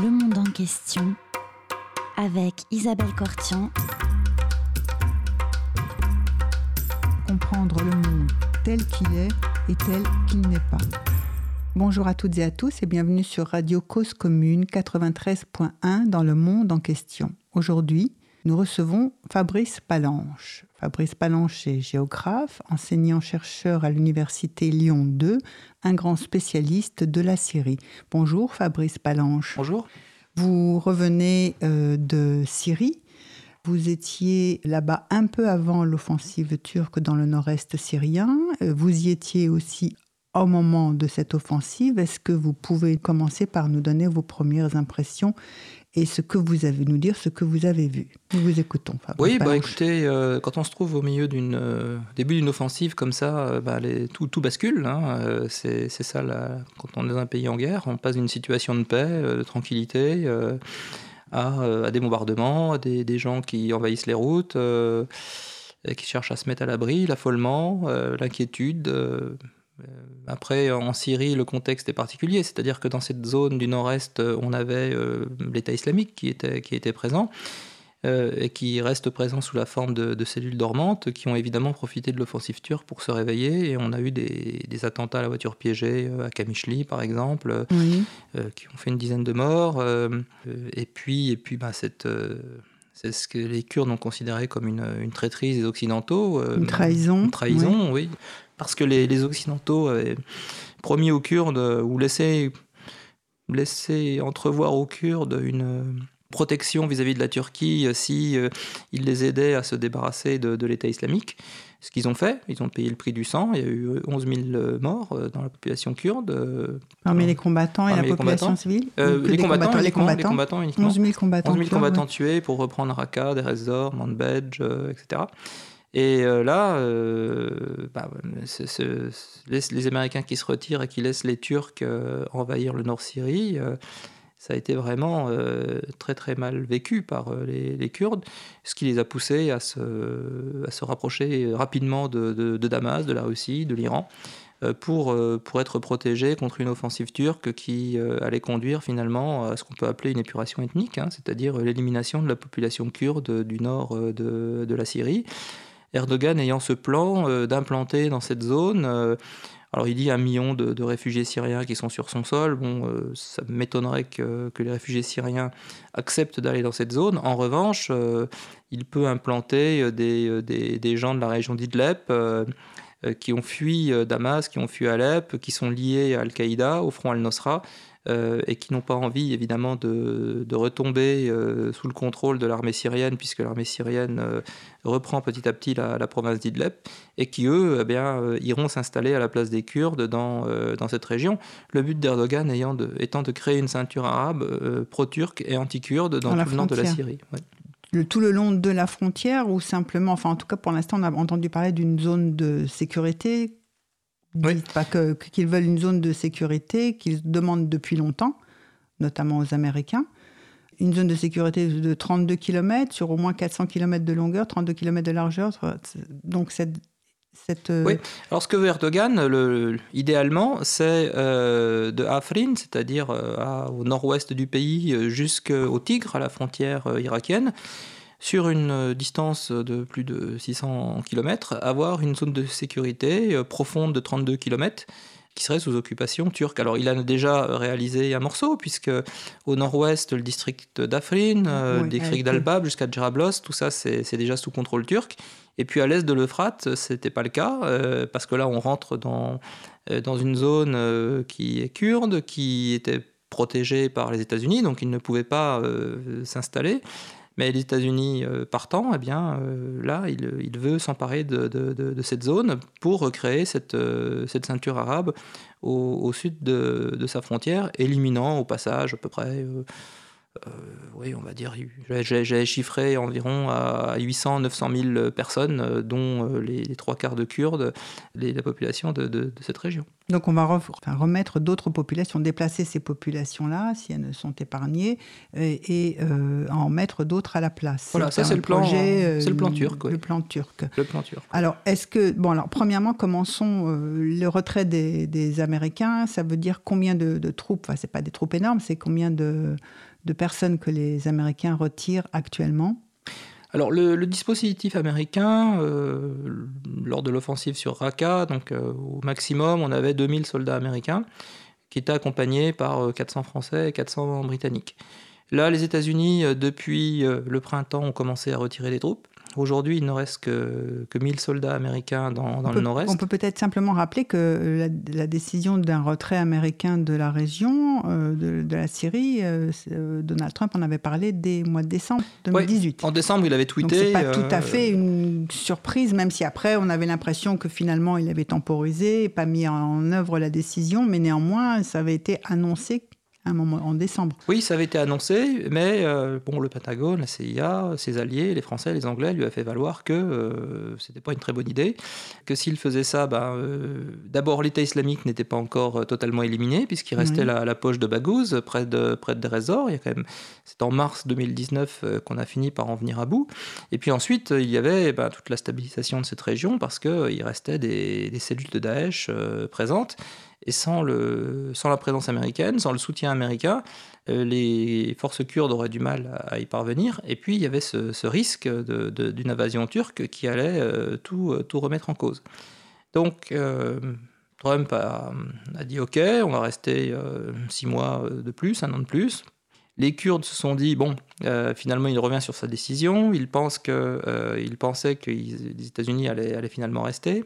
Le monde en question avec Isabelle Cortian. Comprendre le monde tel qu'il est et tel qu'il n'est pas. Bonjour à toutes et à tous et bienvenue sur Radio Cause Commune 93.1 dans le monde en question. Aujourd'hui, nous recevons Fabrice Palanche. Fabrice Palanche est géographe, enseignant-chercheur à l'Université Lyon 2, un grand spécialiste de la Syrie. Bonjour Fabrice Palanche. Bonjour. Vous revenez euh, de Syrie. Vous étiez là-bas un peu avant l'offensive turque dans le nord-est syrien. Euh, vous y étiez aussi au moment de cette offensive. Est-ce que vous pouvez commencer par nous donner vos premières impressions et ce que vous avez nous dire, ce que vous avez vu. Nous vous écoutons. oui, bah écoutez, euh, quand on se trouve au milieu d'une euh, début d'une offensive comme ça, euh, bah, les, tout, tout, bascule. Hein, c'est ça quand on est dans un pays en guerre, on passe d'une situation de paix, de tranquillité. À, à, des bombardements, à des, des, gens qui envahissent les routes, qui cherchent à se mettre à l'abri, l'affolement, l'inquiétude, euh, après, en Syrie, le contexte est particulier, c'est-à-dire que dans cette zone du nord-est, euh, on avait euh, l'État islamique qui était, qui était présent. et qui reste présent sous la forme de, cellules dormantes qui ont évidemment profité de l'offensive turque pour se réveiller. Et on a eu des, attentats à la voiture piégée à Kamishli, par exemple, qui ont fait une dizaine de morts. et puis, et puis bah, cette c'est ce que les Kurdes ont considéré comme une, une traîtrise des Occidentaux. une trahison. Une trahison, oui parce que les, Occidentaux avaient promis aux Kurdes ou laissé, laissé entrevoir aux Kurdes une protection vis-à-vis de la Turquie si euh, ils les aidaient à se débarrasser de, l'État islamique. Ce qu'ils ont fait, ils ont payé le prix du sang. Il y a eu 11 000 morts euh, dans la population kurde. Parmi les combattants et la population civile euh, les, combattants, les, combattants, uniquement. 11 000 combattants, 11 000 combattants tués pour reprendre Raqqa, Deir Manbij, etc. Et euh, là, euh, bah, les, Américains qui se retirent et qui laissent les Turcs euh, envahir le Nord Syrie, ça a été vraiment très très mal vécu par les, Kurdes, ce qui les a poussés à se, rapprocher rapidement de, Damas, de la Russie, de l'Iran. Pour, être protégés contre une offensive turque qui allait conduire finalement à ce qu'on peut appeler une épuration ethnique, hein, c'est-à-dire l'élimination de la population kurde du nord de la Syrie. Erdogan ayant ce plan euh, d'implanter dans cette zone. Euh, alors il dit un million de, réfugiés syriens qui sont sur son sol. Bon, euh, ça m'étonnerait que, les réfugiés syriens acceptent d'aller dans cette zone. En revanche, il peut implanter des, des, gens de la région d'Idleb qui ont fui Damas, qui ont fui Alep, qui sont liés à Al-Qaïda, au front Al-Nosra, et qui n'ont pas envie évidemment de, retomber euh, sous le contrôle de l'armée syrienne, puisque l'armée syrienne euh, reprend petit à petit la, province d'Idleb, et qui eux eh bien, iront s'installer à la place des Kurdes dans, dans cette région. Le but d'Erdogan étant de créer une ceinture arabe pro-turque et anti-kurde dans, tout le nord de la Syrie. tout le long de la frontière ou simplement, enfin en tout cas pour l'instant on a entendu parler d'une zone de sécurité Dites pas qu'ils veulent une zone de sécurité qu'ils demandent depuis longtemps, notamment aux Américains. Une zone de sécurité de 32 km sur au moins 400 km de longueur, 32 km de largeur. Donc cette, cette... Euh, oui, alors ce que veut Erdogan, le, idéalement, c'est euh, de Afrin, c'est-à-dire euh, au nord-ouest du pays, jusqu'au Tigre, à la frontière irakienne, sur une euh, distance de plus de 600 km, avoir une zone de sécurité euh, profonde de 32 km qui serait sous occupation turque. Alors il a déjà réalisé un morceau, puisque au nord-ouest, le district d'Afrin, euh, le district d'Albab jusqu'à Djerablos, tout ça c'est déjà sous contrôle turc. Et puis à l'est de l'Euphrate, ce n'était pas le cas, parce que là on rentre dans, dans une zone qui est kurde, qui était protégée par les États-Unis, donc il ne pouvait pas s'installer. Mais les États-Unis euh, partant, eh bien, euh, là, il, veut s'emparer de, cette zone pour recréer cette, euh, cette ceinture arabe au, sud de, sa frontière, éliminant au passage à peu près oui, on va dire, j'avais chiffré environ à 800, 900 000 personnes, dont les, trois quarts de Kurdes, la population de cette région. Donc on va remettre d'autres populations, déplacer ces populations-là, si elles ne sont épargnées, et, euh, en mettre d'autres à la place. Voilà, ça c'est le, plan, euh, c'est le plan turc. Le plan turc. Le plan turc. Alors, est-ce que... Bon, alors, premièrement, commençons euh, le retrait des, Américains? Ça veut dire combien de, troupes? Enfin, c'est pas des troupes énormes, c'est combien de personnes que les Américains retirent actuellement alors le, dispositif américain, euh, lors de l'offensive sur Raqqa, donc euh, au maximum, on avait 2000 soldats américains qui étaient accompagnés par 400 euh, Français et 400 Britanniques. Là, les États-Unis, depuis le printemps, ont commencé à retirer des troupes. Aujourd'hui, il ne reste que, que 1000 soldats américains dans, le nord-est. On peut peut-être simplement rappeler que la, décision d'un retrait américain de la région, euh, de, la Syrie, euh, euh, Donald Trump en avait parlé dès mois de décembre 2018. en décembre, il avait tweeté. N'est pas tout à fait une surprise, même si après, on avait l'impression que finalement, il avait temporisé, pas mis en œuvre la décision, mais néanmoins, ça avait été annoncé un moment en décembre. Oui, ça avait été annoncé, mais euh, bon, le Pentagone, la CIA, ses alliés, les Français, les Anglais, lui a fait valoir que euh, c'était pas une très bonne idée, que s'il faisait ça, ben, euh, d'abord l'État islamique n'était pas encore totalement éliminé, puisqu'il restait la, la, poche de Baghouz, près de, près de Il y a quand même, c'est en mars 2019 qu'on a fini par en venir à bout. Et puis ensuite, il y avait ben, toute la stabilisation de cette région, parce qu'il restait des, des, cellules de Daesh présentes. Et sans, le, sans la présence américaine, sans le soutien américain, euh, les forces kurdes auraient du mal à, y parvenir. Et puis il y avait ce, risque d'une invasion turque qui allait euh, tout, tout, remettre en cause. Donc euh, Trump a, dit OK, on va rester six mois de plus, un an de plus. Les Kurdes se sont dit bon, finalement il revient sur sa décision. Il pense que, il pensait que les États-Unis allaient, finalement rester.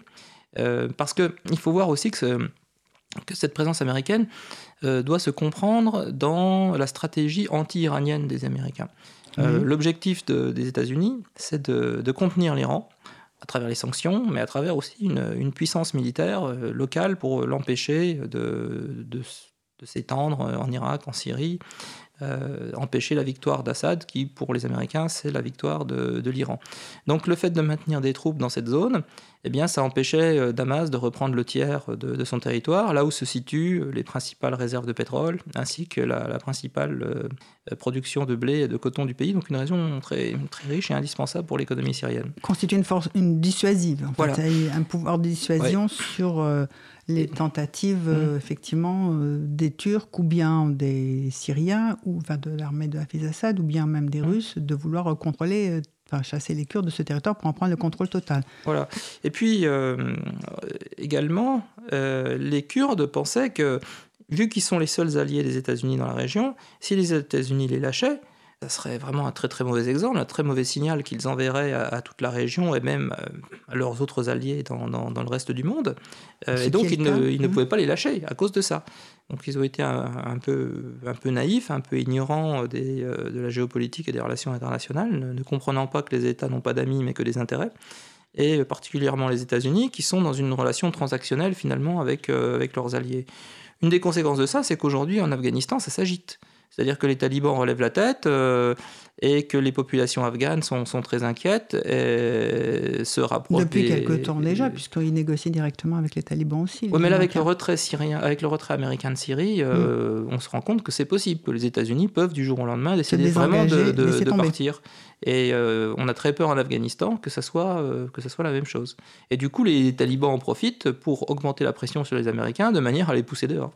parce qu'il faut voir aussi que ce, que cette présence américaine euh, doit se comprendre dans la stratégie anti-iranienne des Américains. Euh, l'objectif des États-Unis, c'est de, contenir l'Iran à travers les sanctions, mais à travers aussi une, puissance militaire euh, locale pour l'empêcher de, de s'étendre en Irak, en Syrie, euh, empêcher la victoire d'Assad, qui pour les Américains c'est la victoire de, l'Iran. Donc le fait de maintenir des troupes dans cette zone, eh bien ça empêchait euh, Damas de reprendre le tiers de, son territoire, là où se situent les principales réserves de pétrole, ainsi que la, principale euh, production de blé et de coton du pays, donc une région très, très riche et indispensable pour l'économie syrienne. Constitue une force une dissuasive, en voilà. un pouvoir de dissuasion sur les tentatives, mmh. euh, effectivement, euh, des Turcs ou bien des Syriens, ou enfin, de l'armée de Hafiz Assad, ou bien même des mmh. Russes, de vouloir contrôler euh, Enfin, chasser les Kurdes de ce territoire pour en prendre le contrôle total. Voilà. Et puis, également, les Kurdes pensaient que, vu qu'ils sont les seuls alliés des États-Unis dans la région, si les États-Unis les lâchaient, ça serait vraiment un très très mauvais exemple, un très mauvais signal qu'ils enverraient à, toute la région et même euh, à leurs autres alliés dans, dans, le reste du monde. Euh, et donc ils ne, ils ne, pouvaient pas les lâcher à cause de ça. Donc ils ont été un, peu, un peu naïfs, un peu ignorants des, euh, de la géopolitique et des relations internationales, ne, comprenant pas que les États n'ont pas d'amis mais que des intérêts. Et particulièrement les États-Unis qui sont dans une relation transactionnelle finalement avec, avec leurs alliés. Une des conséquences de ça, c'est qu'aujourd'hui en Afghanistan, ça s'agite. C'est-à-dire que les talibans relèvent la tête euh, et que les populations afghanes sont, sont, très inquiètes et se rapprochent. Depuis quelque temps déjà, puisqu'ils négocient directement avec les talibans aussi. Oui, mais là, avec le retrait syrien, avec le retrait américain de Syrie, euh, mm. on se rend compte que c'est possible, que les États-Unis peuvent du jour au lendemain décider vraiment de, de, partir. Et euh, on a très peur en Afghanistan que ça, soit, que ça soit la même chose. Et du coup, les talibans en profitent pour augmenter la pression sur les Américains de manière à les pousser dehors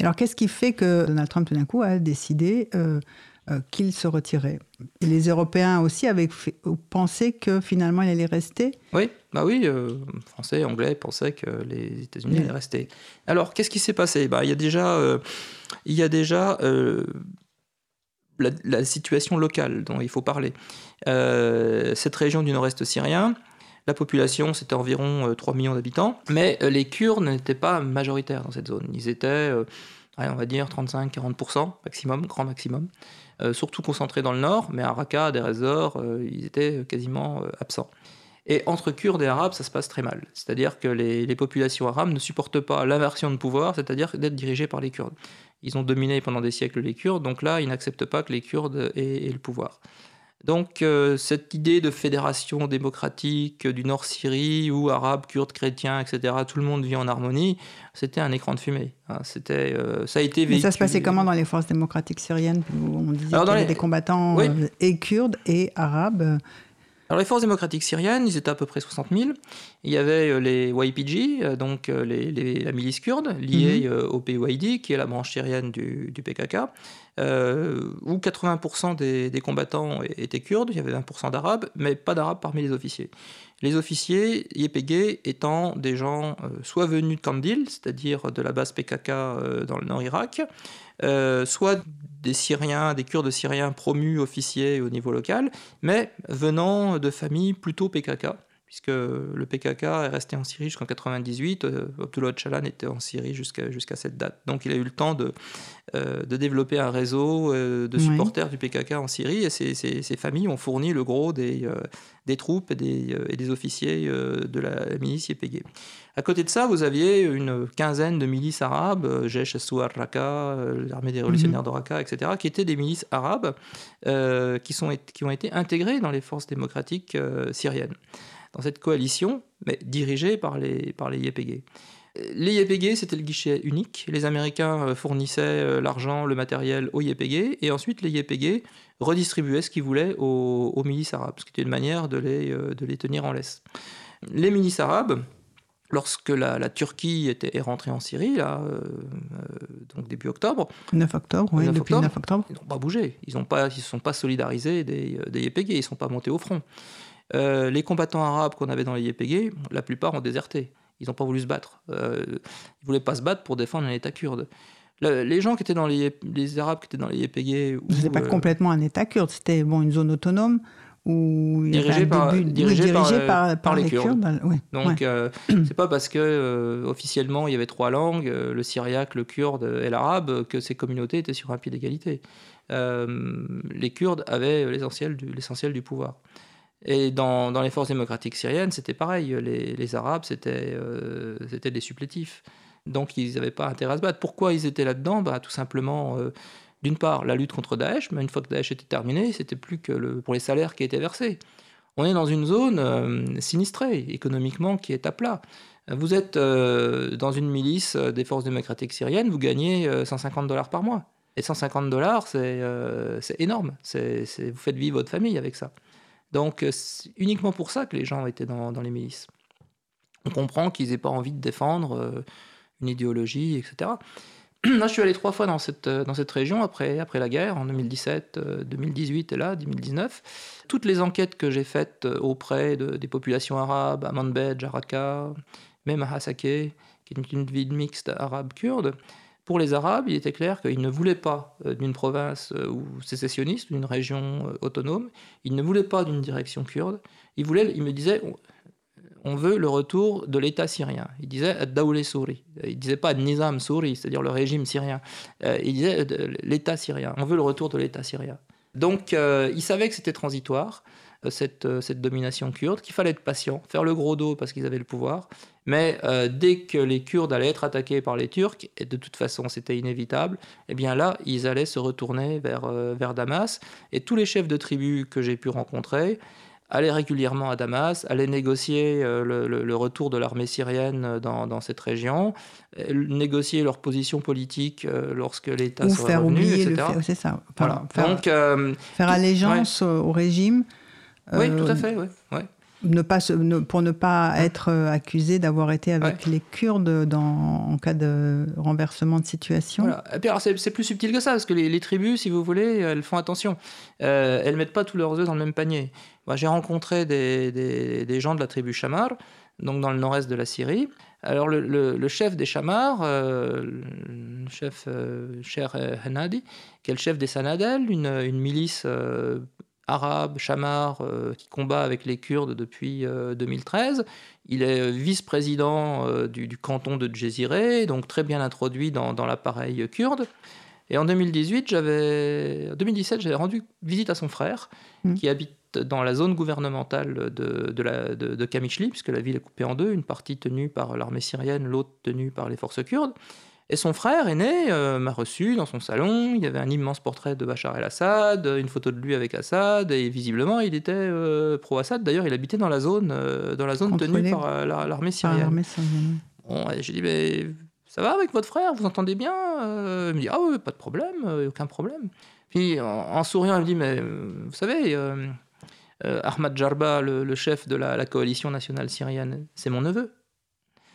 alors, qu'est-ce qui fait que Donald Trump, tout d'un coup, a décidé euh, euh, qu'il se retirait? Et les Européens aussi avaient pensé que finalement, il allait rester? Oui, bah oui, euh, Français, Anglais pensaient que les États-Unis allaient rester. Alors, qu'est-ce qui s'est passé? Bah, Il y a déjà, il y a déjà la, la, situation locale dont il faut parler. cette région du nord-est syrien, la population, c'était environ 3 euh, millions d'habitants, mais euh, les Kurdes n'étaient pas majoritaires dans cette zone. Ils étaient, euh, on va dire, 35-40% maximum, grand maximum. surtout concentrés dans le nord, mais à Raqqa, à Deir ils étaient quasiment absents. Et entre Kurdes et Arabes, ça se passe très mal. C'est-à-dire que les, populations arabes ne supportent pas l'inversion de pouvoir, c'est-à-dire d'être dirigées par les Kurdes. Ils ont dominé pendant des siècles les Kurdes, donc là, ils n'acceptent pas que les Kurdes aient le pouvoir. Donc euh, cette idée de fédération démocratique du Nord Syrie, où arabes, kurdes, chrétiens, etc., tout le monde vit en harmonie, c'était un écran de fumée. Hein. c'était, euh, ça a été Mais ça se passait comment dans les forces démocratiques syriennes où On disait qu'il y avait des combattants euh, et kurdes et arabes? Alors les forces démocratiques syriennes, ils étaient à peu près 60 000. Il y avait euh, les YPG, euh, donc euh, la milice kurde, liée mhm. au PYD, qui est la branche syrienne du, PKK, où 80% des, combattants étaient kurdes, il y avait 20% d'arabes, mais pas d'arabes parmi les officiers. Les officiers YPG étant des gens soit venus de Kandil, c'est-à-dire de la base PKK dans le nord Irak, soit des Syriens, des Kurdes syriens promus officiers au niveau local, mais venant de familles plutôt PKK puisque le PKK est resté en Syrie jusqu'en 98. Euh, Abdullah Öcalan était en Syrie jusqu'à cette date. Donc il a eu le temps de, euh, de développer un réseau euh, de supporters du PKK en Syrie, et ces, ces, familles ont fourni le gros des, des troupes et des, et des officiers de la milice YPG. À côté de ça, vous aviez une quinzaine de milices arabes, Jesh Assouar Raqqa, l'armée des révolutionnaires mhm. de Raqqa, etc., qui étaient des milices arabes qui, sont, qui ont été intégrées dans les forces démocratiques syriennes dans cette coalition, mais dirigée par les, par les YPG. Les YPG, c'était le guichet unique. Les Américains euh, fournissaient euh, l'argent, le matériel aux YPG, et ensuite les YPG redistribuaient ce qu'ils voulaient aux, milices arabes, ce qui était une manière de les, euh, de les tenir en laisse. Les milices arabes, lorsque la, Turquie était, est rentrée en Syrie, là, donc début octobre. 9 octobre, oui, depuis octobre, 9 octobre. Ils n'ont pas bougé. Ils ne se sont pas solidarisés des, des YPG, ils ne sont pas montés au front. Euh, les combattants arabes qu'on avait dans les YPG, la plupart ont déserté. Ils n'ont pas voulu se battre. Euh, ils ne voulaient pas se battre pour défendre un État kurde. les gens qui étaient dans les, les Arabes qui étaient dans les YPG... Ce n'était pas euh, complètement un État kurde, c'était bon, une zone autonome où dirigé, par, dirigé, par, les, Kurdes. Donc c'est pas parce que officiellement il y avait trois langues, le syriaque, le kurde et l'arabe, que ces communautés étaient sur un pied d'égalité. les Kurdes avaient l'essentiel du, du pouvoir. Et dans, les forces démocratiques syriennes, c'était pareil. Les, Arabes, c'était euh, des supplétifs. Donc ils n'avaient pas intérêt à se battre. Pourquoi ils étaient là-dedans? Bah, Tout simplement, euh, d'une part, la lutte contre Daesh, mais une fois que Daesh était terminé, c'était plus que pour les salaires qui étaient versés. On est dans une zone euh, sinistrée, économiquement, qui est à plat. Vous êtes dans une milice des forces démocratiques syriennes, vous gagnez 150 dollars par mois. Et 150 dollars, c'est énorme. vous faites vivre votre famille avec ça. Donc euh, c'est uniquement pour ça que les gens étaient dans, les milices. On comprend qu'ils n'aient pas envie de défendre euh, une idéologie, etc. Là, je suis allé trois fois dans cette, euh, dans cette région après, après la guerre, en 2017, 2018 et là, 2019. Toutes les enquêtes que j'ai faites auprès des populations arabes, à Manbej, à Raqqa, même à Hasake, qui est une ville mixte arabe-kurde, pour les Arabes, il était clair qu'ils ne voulaient pas euh, d'une province euh, ou sécessionniste, d'une région euh, autonome. Ils ne voulaient pas d'une direction kurde. Ils, voulaient, ils me disaient on veut le retour de l'État syrien. Il disait Daoulé Souri. Il disait pas Nizam Souri, c'est-à-dire le régime syrien. Il disait l'État syrien. On veut le retour de l'État syrien. Donc, ils savaient que c'était transitoire. Euh, euh, cette, domination kurde, qu'il fallait être patient, faire le gros dos parce qu'ils avaient le pouvoir. Mais euh, dès que les Kurdes allaient être attaqués par les Turcs, et de toute façon c'était inévitable, eh bien là, ils allaient se retourner vers, vers Damas. Et tous les chefs de tribus que j'ai pu rencontrer, allaient régulièrement à Damas, allaient négocier le, retour de l'armée syrienne dans, cette région, négocier leur position politique lorsque l'État sera faire revenu, oublier etc. C'est ça. Voilà. Faire, Donc, faire allégeance au régime oui, tout à euh, fait, ouais. Ne pas pour ne pas être euh, accusé d'avoir été avec les Kurdes dans, en cas de renversement de situation. Voilà. Et puis c'est plus subtil que ça, parce que les, tribus, si vous voulez, elles font attention. Euh, elles mettent pas tous leurs œufs dans le même panier. Moi, j'ai rencontré des, des, gens de la tribu Chamar, donc dans le nord-est de la Syrie. Alors le, le, chef des Chamars, euh, le chef euh, Cher Hanadi, qui est le chef des Sanadel, une, une milice arabe, chamar, euh, qui combat avec les Kurdes depuis 2013. Euh, il est euh, vice-président du, canton de Djeziré, donc très bien introduit dans, l'appareil kurde. Et en 2018, j'avais, 2017, j'avais rendu visite à son frère, mmh. qui habite dans la zone gouvernementale de, de, la, de, Kamichli, puisque la ville est coupée en deux, une partie tenue par l'armée syrienne, l'autre tenue par les forces kurdes. Et son frère aîné euh, m'a reçu dans son salon. Il y avait un immense portrait de Bachar el-Assad, une photo de lui avec Assad, et visiblement il était euh, pro-Assad. D'ailleurs, il habitait dans la zone, euh, dans la zone tenue par l'armée syrienne. Bon, j'ai dit, mais ça va avec votre frère? Vous entendez bien? Il me dit, ah oui, pas de problème, aucun problème. Puis en, souriant, il me dit, mais vous savez, Ahmad Jarba, le, chef de la, coalition nationale syrienne, c'est mon neveu.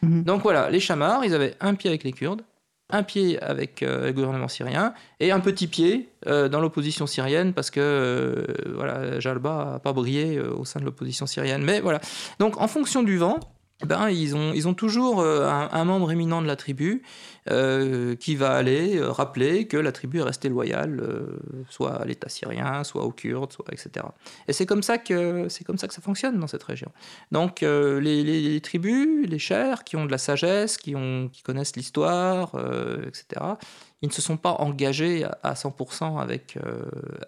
Mhm. Donc voilà, les chamars, ils avaient un pied avec les Kurdes, un pied avec euh, le gouvernement syrien et un petit pied euh, dans l'opposition syrienne parce que euh, Jalba n'a pas brillé au sein de l'opposition syrienne. Mais voilà. Donc en fonction du vent, ben, ils, ont, toujours euh, un, membre éminent de la tribu euh, qui va aller euh, rappeler que la tribu est restée loyale, soit à l'État syrien, soit aux Kurdes, etc. Et c'est comme, ça que, ça fonctionne dans cette région. Donc les, tribus, les chers, qui ont de la sagesse, qui, connaissent l'histoire, etc., ils ne se sont pas engagés à 100% avec,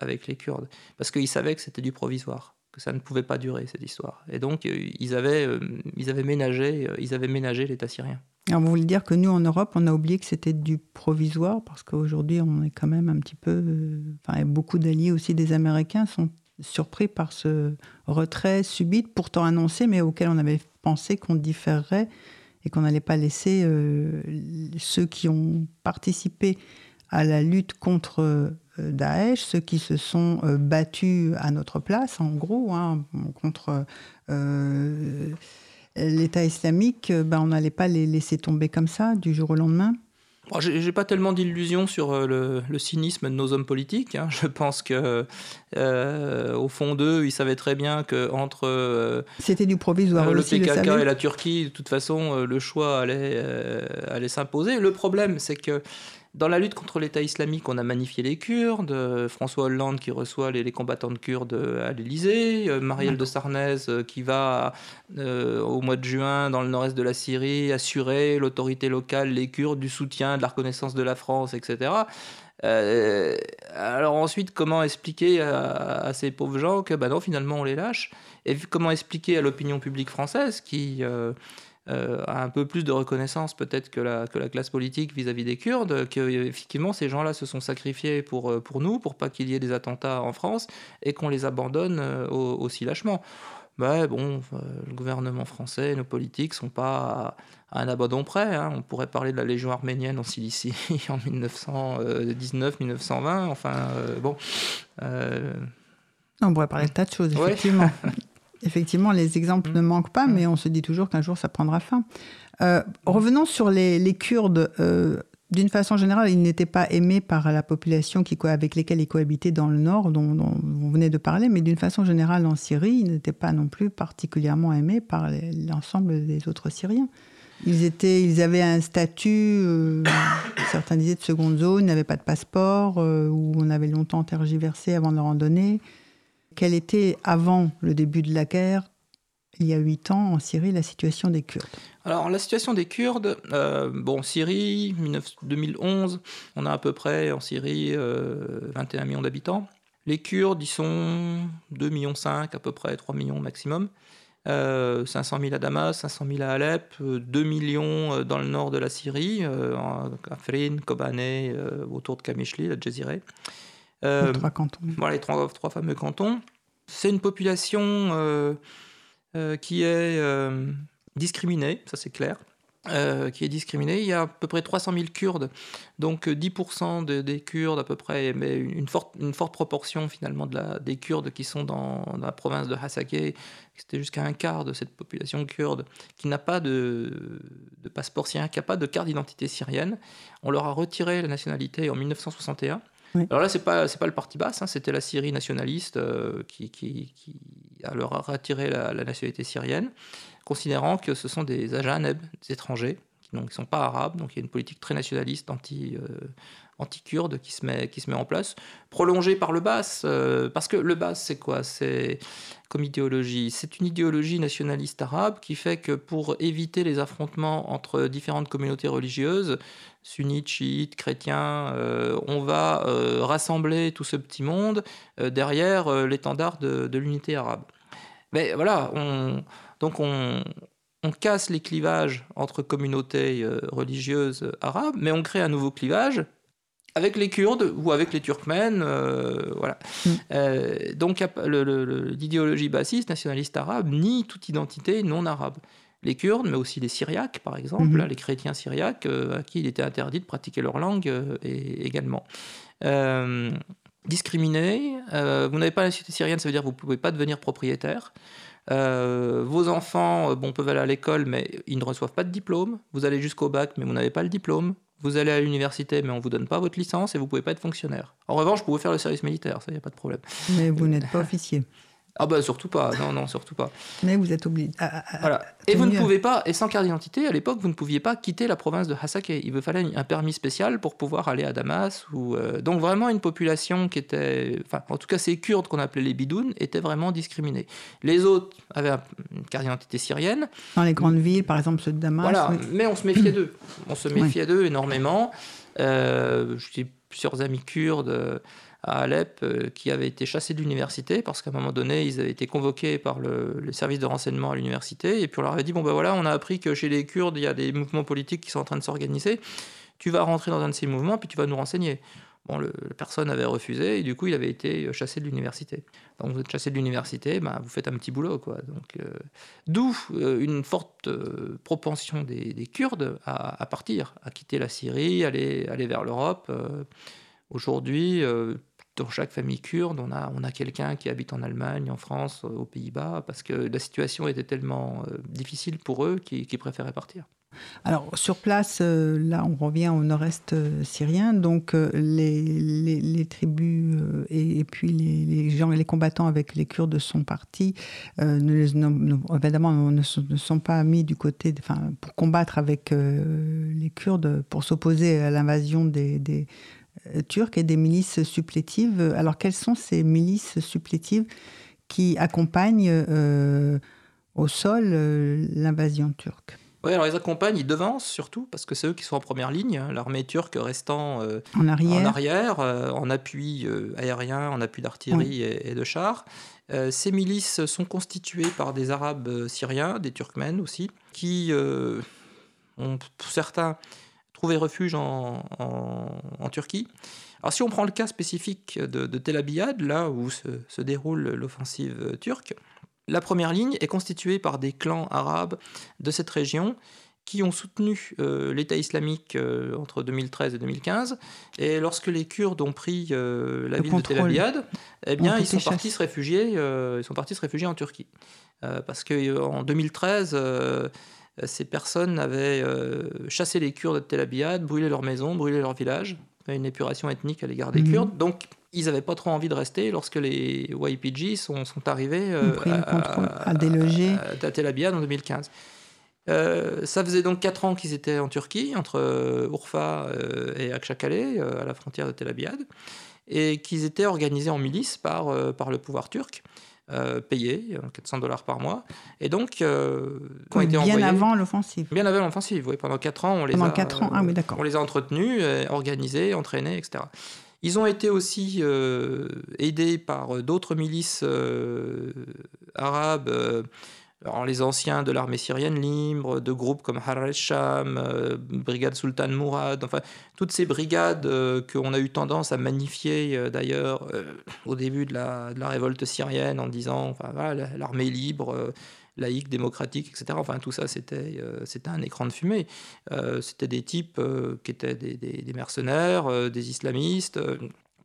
avec les Kurdes, parce qu'ils savaient que c'était du provisoire que ça ne pouvait pas durer cette histoire. Et donc euh, ils avaient, euh, ils avaient ménagé, euh, ils avaient ménagé l'État syrien. Alors vous voulez dire que nous en Europe, on a oublié que c'était du provisoire parce qu'aujourd'hui on est quand même un petit peu, enfin beaucoup d'alliés aussi des Américains sont surpris par ce retrait subit, pourtant annoncé, mais auquel on avait pensé qu'on différerait et qu'on n'allait pas laisser ceux qui ont participé à la lutte contre euh, Daesh, ceux qui se sont euh, battus à notre place, en gros, hein, contre euh, l'État islamique, ben, on n'allait pas les laisser tomber comme ça du jour au lendemain. J'ai pas tellement d'illusions sur le, cynisme de nos hommes politiques. Hein. Je pense que au fond d'eux, ils savaient très bien que entre c'était du provisoire le PKK et la Turquie, de toute façon, le choix allait allait s'imposer. Le problème, c'est que dans la lutte contre l'État islamique, on a magnifié les Kurdes. Euh, François Hollande qui reçoit les, combattants de Kurdes à l'Élysée. Euh, Marielle de Sarnez euh, qui va au mois de juin dans le nord-est de la Syrie assurer l'autorité locale, les Kurdes, du soutien, de la reconnaissance de la France, etc. alors ensuite, comment expliquer à, ces pauvres gens que bah non, finalement on les lâche? Et comment expliquer à l'opinion publique française qui euh, a un peu plus de reconnaissance peut-être que la, que la classe politique vis-à-vis des Kurdes, qu'effectivement ces gens-là se sont sacrifiés pour, euh, pour nous, pour pas qu'il y ait des attentats en France, et qu'on les abandonne euh, aussi lâchement. Mais bon, le gouvernement français, nos politiques sont pas à, un abandon près. Hein. On pourrait parler de la Légion arménienne en Cilicie en 1919-1920. Enfin, bon. On pourrait parler de tas de choses, effectivement. Effectivement, les exemples mm. ne manquent pas, mais mm. on se dit toujours qu'un jour ça prendra fin. Euh, revenons sur les, Kurdes. Euh, d'une façon générale, ils n'étaient pas aimés par la population qui, avec lesquelles ils cohabitaient dans le nord, dont, vous venez de parler, mais d'une façon générale en Syrie, ils n'étaient pas non plus particulièrement aimés par l'ensemble des autres Syriens. Ils, étaient, ils avaient un statut, euh, certains disaient de seconde zone, n'avaient pas de passeport, où on avait longtemps tergiversé avant de leur en donner. Quelle était, avant le début de la guerre, il y a huit ans, en Syrie, la situation des Kurdes Alors, la situation des Kurdes, euh, bon, Syrie, 2011, on a à peu près en Syrie 21 euh, millions d'habitants. Les Kurdes, ils sont 2,5 millions, à peu près 3 millions maximum. 500 euh, 000 à Damas, 500 000 à Alep, 2 millions dans le nord de la Syrie, à Afrin, Kobané, autour de Kamishli, la Jaziré. Euh, les trois cantons. Voilà, les trois, trois fameux cantons. C'est une population euh, euh, qui est discriminée, ça c'est clair. qui est discriminée. Il y a à peu près 300 000 Kurdes, donc 10% des Kurdes à peu près, mais une forte, une forte proportion finalement de la, des Kurdes qui sont dans, la province de Hasakeh, c'était jusqu'à un quart de cette population kurde qui n'a pas de, de passeport syrien, qui n'a pas de carte d'identité syrienne. On leur a retiré la nationalité en 1961. Alors là, c'est pas pas le parti basse, hein, c'était la Syrie nationaliste euh, qui, qui, a leur a la, nationalité syrienne, considérant que ce sont des ajaneb, des étrangers, qui ne sont pas arabes, donc il y a une politique très nationaliste anti, anti-kurde qui se met, qui se met en place, prolongée par le BAS, euh, parce que le BAS, c'est quoi? C'est comme idéologie C'est une idéologie nationaliste arabe qui fait que pour éviter les affrontements entre différentes communautés religieuses, sunnites, chiites, chrétiens, euh, on va euh, rassembler tout ce petit monde derrière l'étendard de, de l'unité arabe. Mais voilà, on, donc on, on casse les clivages entre communautés religieuses arabes, mais on crée un nouveau clivage avec les Kurdes ou avec les Turkmènes, euh, voilà. Mm. Euh, donc l'idéologie bassiste, nationaliste arabe, nie toute identité non arabe. Les Kurdes, mais aussi les Syriacs, par exemple, mm-hmm. les chrétiens syriaques, euh, à qui il était interdit de pratiquer leur langue et, également. discriminés, vous n'avez pas la nationalité syrienne, ça veut dire que vous ne pouvez pas devenir propriétaire. vos enfants bon, peuvent aller à l'école, mais ils ne reçoivent pas de diplôme. Vous allez jusqu'au bac, mais vous n'avez pas le diplôme. Vous allez à l'université, mais on ne vous donne pas votre licence et vous ne pouvez pas être fonctionnaire. En revanche, vous pouvez faire le service militaire, ça, il n'y a pas de problème. Mais vous n'êtes pas officier. Ah bah surtout pas, non, non, surtout pas. Mais vous êtes obligé. voilà. Et vous ne pouvez pas, et sans carte d'identité, à l'époque, vous ne pouviez pas quitter la province de Hasake. Il vous fallait un permis spécial pour pouvoir aller à Damas. Ou, euh, Donc vraiment une population qui était, enfin en tout cas ces Kurdes qu'on appelait les bidounes, étaient vraiment discriminés. Les autres avaient une carte d'identité syrienne. Dans les grandes villes, par exemple ceux de Damas. Voilà, mais on se méfiait d'eux. On se méfiait d'eux énormément. Euh, J'ai plusieurs amis kurdes à Alep euh, qui avaient été chassés de l'université parce qu'à un moment donné, ils avaient été convoqués par le, les services de renseignement à l'université et puis on leur avait dit bon ben voilà, on a appris que chez les Kurdes, il y a des mouvements politiques qui sont en train de s'organiser. Tu vas rentrer dans un de ces mouvements puis tu vas nous renseigner. Bon, la personne avait refusé et du coup, il avait été chassé de l'université. Donc, vous êtes chassé de l'université, ben, vous faites un petit boulot, quoi. Donc, euh, d'où euh, une forte propension des, des Kurdes à, à, partir, à quitter la Syrie, aller, aller vers l'Europe. Aujourd'hui, dans chaque famille kurde, on a, on a quelqu'un qui habite en Allemagne, en France, euh, aux Pays-Bas, parce que la situation était tellement euh, difficile pour eux qu'ils préféraient partir. Alors, sur place, euh, là, on revient au nord-est syrien. Donc, les, les, tribus et, puis les, gens et les combattants avec les Kurdes sont partis. Ne, évidemment, ne, sont pas mis du côté, enfin, pour combattre avec les Kurdes, pour s'opposer à l'invasion des, turques et des milices supplétives. Alors, quelles sont ces milices supplétives qui accompagnent euh, au sol euh, l'invasion turque? Oui, alors ils accompagnent, ils devancent surtout, parce que c'est eux qui sont en première ligne, hein. l'armée turque restant en arrière, en, arrière en, appui aérien, en appui d'artillerie et, de chars. ces milices sont constituées par des Arabes syriens, des Turkmènes aussi, qui ont, pour certains, trouver refuge en, Turquie. Alors si on prend le cas spécifique de, Tel Abyad, là où se, déroule l'offensive turque, la première ligne est constituée par des clans arabes de cette région qui ont soutenu euh, l'État islamique euh, entre 2013 et 2015. Et lorsque les Kurdes ont pris euh, la ville de Tel Abyad, eh bien, ils sont, partis se réfugier, ils sont partis se réfugier en Turquie. parce qu'en 2013, euh, ces personnes avaient euh, chassé les Kurdes de Tel Abyad, brûlé leur maison, brûlé leur village, une épuration ethnique à l'égard des mhm. Kurdes. Donc, ils n'avaient pas trop envie de rester lorsque les YPG sont, sont arrivés euh, à, à, déloger à, Tel Abyad en 2015. ça faisait donc 4 ans qu'ils étaient en Turquie, entre Urfa et Akçakale, à la frontière de Tel Abyad, et qu'ils étaient organisés en milice par, par le pouvoir turc. Euh, payés, 400 dollars par mois, et donc euh, bien avant l'offensive. Bien avant l'offensive, oui. Pendant 4 ans, on les pendant a. 4 ans, ah oui. On les a entretenus, euh, organisés, entraînés, etc. Ils ont été aussi aidés par d'autres milices arabes alors, les anciens de l'armée syrienne libre, de groupes comme Harar el-Sham, euh, Brigade Sultan Mourad, enfin, toutes ces brigades euh, qu'on a eu tendance à magnifier euh, d'ailleurs au début de la, révolte syrienne en disant enfin, voilà, l'armée libre, laïque, démocratique, etc. Enfin, tout ça, c'était un écran de fumée. c'était des types qui étaient des mercenaires, des islamistes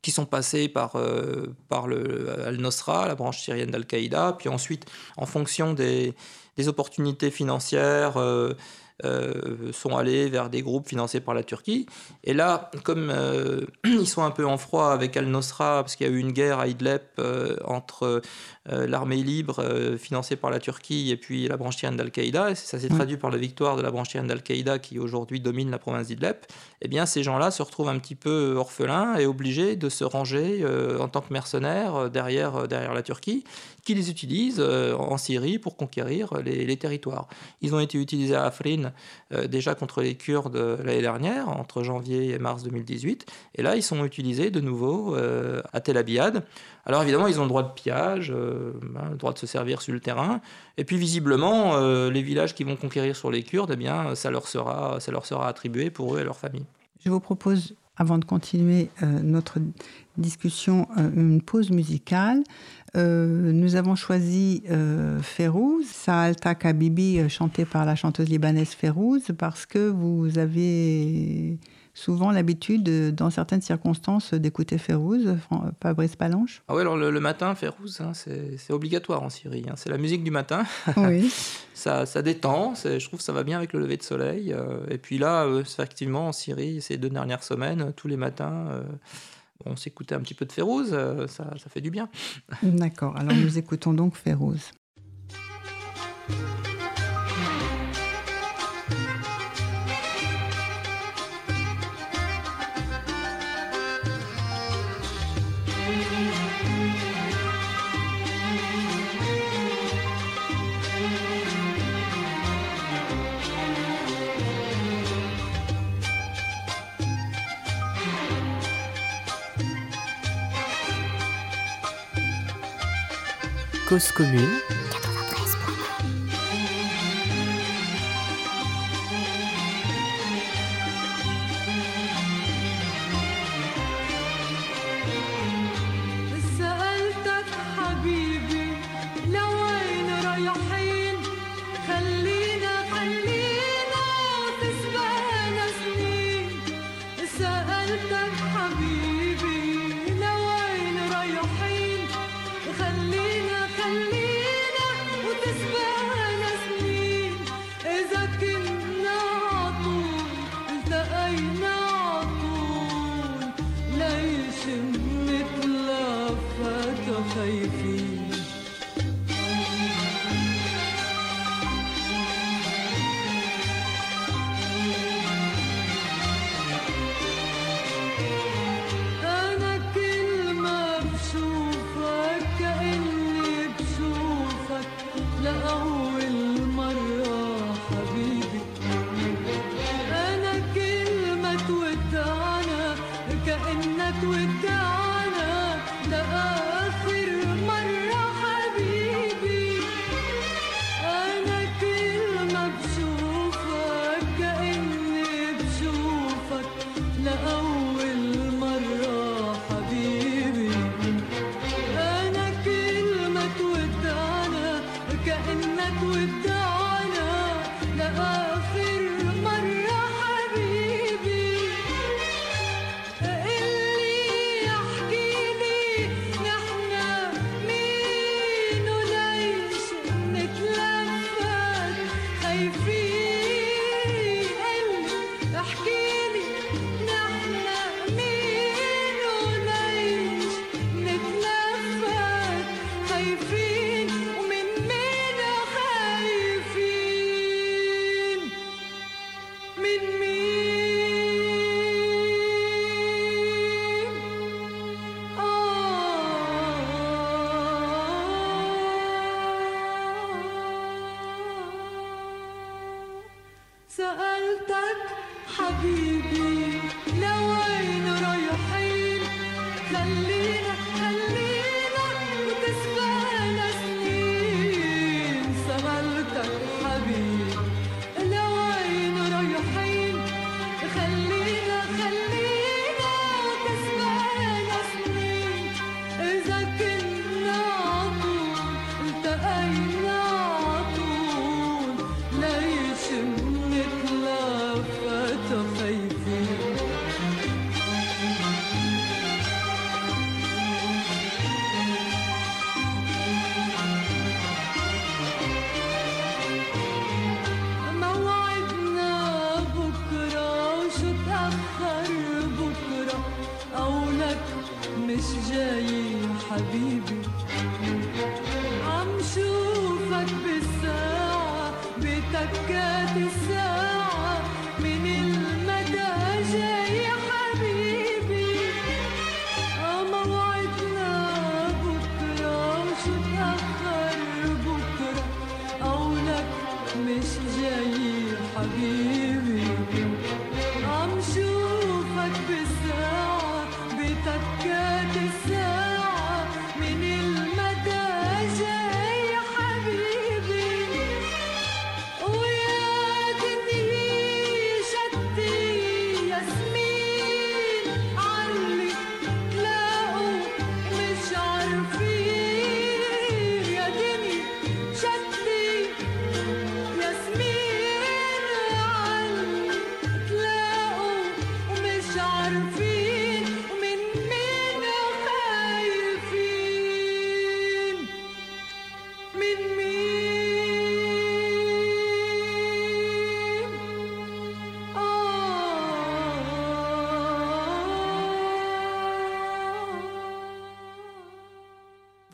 qui sont passés par, euh, par le Al-Nosra, la branche syrienne d'Al-Qaïda, puis ensuite, en fonction des, des opportunités financières, euh, sont allés vers des groupes financés par la Turquie. Et là, comme ils sont un peu en froid avec Al-Nosra, parce qu'il y a eu une guerre à Idlib entre l'armée libre financée par la Turquie et puis la branche syrienne d'Al-Qaïda, et ça s'est traduit par la victoire de la branche syrienne d'Al-Qaïda qui aujourd'hui domine la province d'Idlib, eh bien ces gens-là se retrouvent un petit peu orphelins et obligés de se ranger en tant que mercenaires derrière, derrière la Turquie, qui les utilise en Syrie pour conquérir les, territoires. Ils ont été utilisés à Afrin déjà contre les Kurdes l'année dernière, entre janvier et mars 2018, et là ils sont utilisés de nouveau à Tel Abyad. Alors évidemment, ils ont le droit de pillage, hein, le droit de se servir sur le terrain, et puis visiblement, les villages qu'ils vont conquérir sur les Kurdes, eh bien, ça leur sera, ça leur sera attribué pour eux et leur famille. Je vous propose avant de continuer notre discussion, une pause musicale. Euh, nous avons choisi euh, Férouz, Saalta Kabibi, euh, chanté par la chanteuse libanaise Férouz, parce que vous avez souvent l'habitude, dans certaines circonstances, d'écouter Férouz, Fabrice Palanche. Ah oui, alors le, matin, Férouz, hein, c'est obligatoire en Syrie. Hein. c'est la musique du matin. Oui. ça, ça détend, je trouve que ça va bien avec le lever de soleil. et puis là, effectivement, en Syrie, ces deux dernières semaines, tous les matins on s'écoutait un petit peu de Férouz, euh, ça, ça fait du bien. D'accord, alors nous écoutons donc Férouz. Cause commune. سألتك حبيبي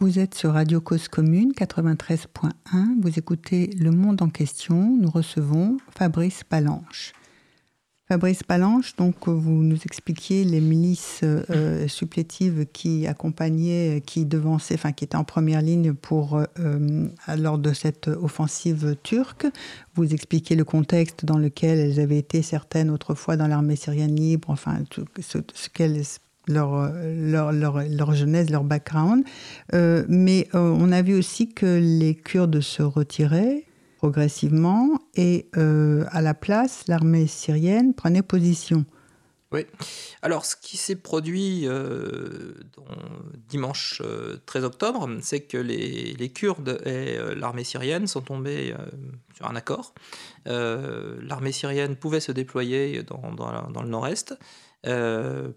Vous êtes sur Radio Cause Commune 93.1. Vous écoutez Le Monde en question. Nous recevons Fabrice Palanche. Fabrice Palanche, donc vous nous expliquiez les milices euh, supplétives qui accompagnaient, qui devançaient, enfin qui étaient en première ligne pour euh, lors de cette offensive turque. Vous expliquez le contexte dans lequel elles avaient été certaines autrefois dans l'armée syrienne libre, enfin ce, ce qu'elles leur, leur, leur, leur, jeunesse, leur background. Euh, mais euh, on a vu aussi que les Kurdes se retiraient progressivement et euh, à la place, l'armée syrienne prenait position. Oui. Alors, ce qui s'est produit euh, dimanche euh, 13 octobre, c'est que les, les, Kurdes et euh, l'armée syrienne sont tombés sur un accord. l'armée syrienne pouvait se déployer dans, dans le nord-est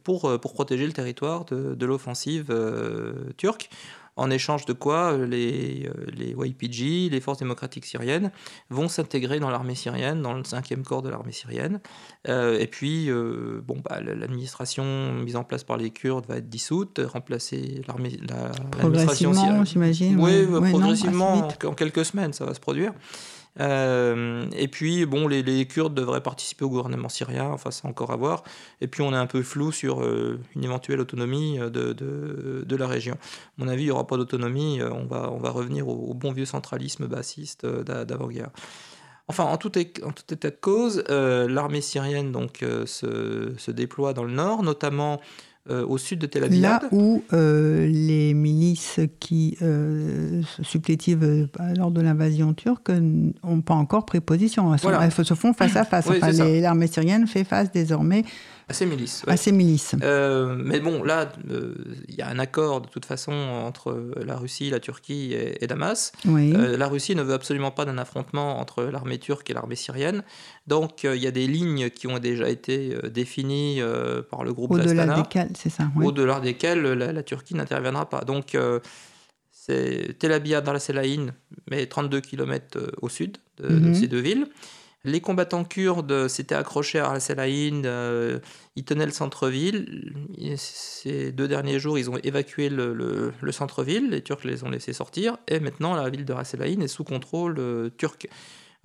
pour, pour protéger le territoire de, de l'offensive turque en échange de quoi les, les YPG, les forces démocratiques syriennes, vont s'intégrer dans l'armée syrienne, dans le 5e corps de l'armée syrienne. Euh, et puis, euh, bon, bah, l'administration mise en place par les Kurdes va être dissoute, remplacer l'armée. La, progressivement, j'imagine. Oui, ouais, progressivement, non, en, en quelques semaines, ça va se produire. Euh, et puis, bon, les, Kurdes devraient participer au gouvernement syrien, enfin, c'est encore à voir. Et puis, on est un peu flou sur euh, une éventuelle autonomie de, de, de, la région. À mon avis, il n'y aura pas d'autonomie. On va, on va revenir au, bon vieux centralisme bassiste d'avant-guerre. Enfin, en tout, état de cause, euh, l'armée syrienne donc, se, se, déploie dans le nord, notamment euh, au sud de Tel Aviv. Là où euh, les milices qui euh, supplétives lors de l'invasion turque n'ont pas encore pris position. Elles, voilà. elles se font face à face. Oui, enfin, L'armée syrienne fait face désormais milices. Ouais. Milices. Euh, mais bon, là, il euh, y a un accord de toute façon entre la Russie, la Turquie et, et Damas. Oui. Euh, la Russie ne veut absolument pas d'un affrontement entre l'armée turque et l'armée syrienne. Donc, il y a des lignes qui ont déjà été définies par le groupe Au-delà desquelles, c'est ça. Au-delà desquelles la, la Turquie n'interviendra pas. Donc, c'est Tel Abyad dans la Selaïne, mais 32 km au sud de, mm -hmm. de ces deux villes. Les combattants kurdes s'étaient accrochés à Al-Salaïn, euh, ils tenaient le centre-ville. Ces deux derniers jours, ils ont évacué le, le, le centre-ville, les Turcs les ont laissés sortir, et maintenant la ville de Al-Salaïn est sous contrôle euh, turc.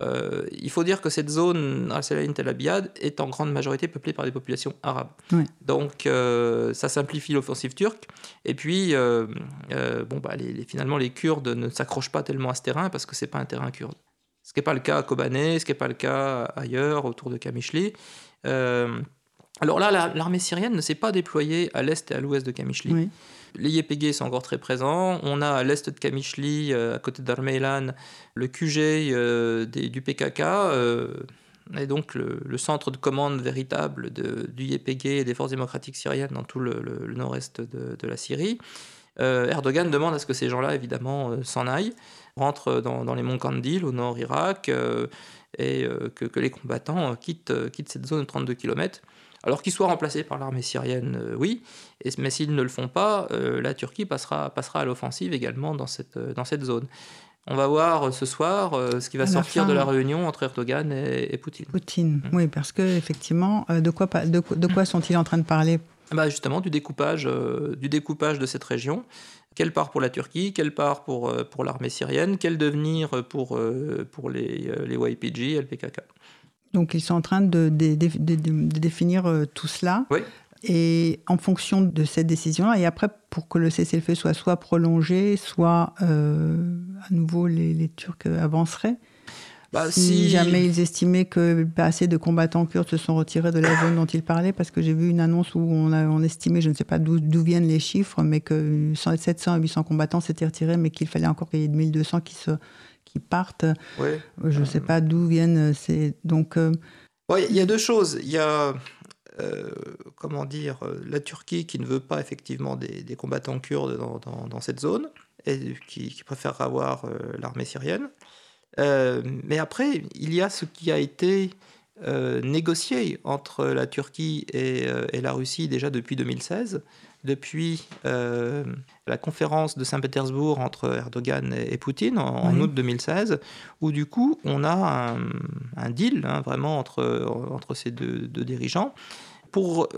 Euh, il faut dire que cette zone, Al-Salaïn-Tel Abyad, est en grande majorité peuplée par des populations arabes. Oui. Donc ça simplifie l'offensive turque. Et puis, bon, bah, les, les, finalement, les Kurdes ne s'accrochent pas tellement à ce terrain parce que ce n'est pas un terrain kurde. Ce qui n'est pas le cas à Kobané, ce qui n'est pas le cas ailleurs, autour de Kamishli. Euh, alors là, l'armée la, syrienne ne s'est pas déployée à l'est et à l'ouest de Kamishli. Oui. Les YPG sont encore très présents. On a à l'est de Kamishli, euh, à côté d'Armeilan, le QG euh, des, du PKK, euh, et donc le, le, centre de commande véritable de, du YPG et des forces démocratiques syriennes dans tout le, le, le nord-est de, de, la Syrie. Erdogan demande à ce que ces gens-là, évidemment, s'en aillent rentre dans, dans, les monts Kandil au nord Irak euh, et euh, que, que, les combattants quittent, quittent, cette zone de 32 km. Alors qu'ils soient remplacés par l'armée syrienne, euh, oui, et, mais s'ils ne le font pas, la Turquie passera, passera à l'offensive également dans cette, dans cette zone. On va voir ce soir ce qui va sortir fin, de la réunion entre Erdogan et, et Poutine. Poutine, mmh. oui, parce que effectivement, de quoi, de, de quoi sont-ils en train de parler? Bah justement du découpage, euh, du découpage de cette région. Quelle part pour la Turquie Quelle part pour, euh, pour l'armée syrienne Quel devenir pour, euh, pour les, euh, les YPG et le PKK Donc ils sont en train de, de- de- de- de définir tout cela. Oui. Et en fonction de cette décision-là, et après, pour que le cessez-le-feu soit soit prolongé, soit euh, à nouveau les, les Turcs avanceraient, Bah, si, si- jamais ils estimaient que pas assez de combattants kurdes se sont retirés de la zone dont ils parlaient, parce que j'ai vu une annonce où on, a, on estimait, je ne sais pas d'où viennent les chiffres, mais que 700 à 800 combattants s'étaient retirés, mais qu'il fallait encore qu'il y ait 1200 qui, se, qui partent. Ouais. Je ne sais pas d'où viennent ces... Donc, euh, Ouais, il y a deux choses. Il y a, euh, comment dire, euh, la Turquie qui ne veut pas effectivement des, des combattants kurdes dans, dans- dans cette zone et qui, qui préfère avoir euh, l'armée syrienne. Euh, mais après, il y a ce qui a été euh, négocié entre la Turquie et, euh, et la Russie déjà depuis 2016, depuis la conférence de Saint-Pétersbourg entre Erdogan et, et Poutine en, août 2016, où du coup on a un, un deal hein, vraiment entre, entre ces deux, deux dirigeants pour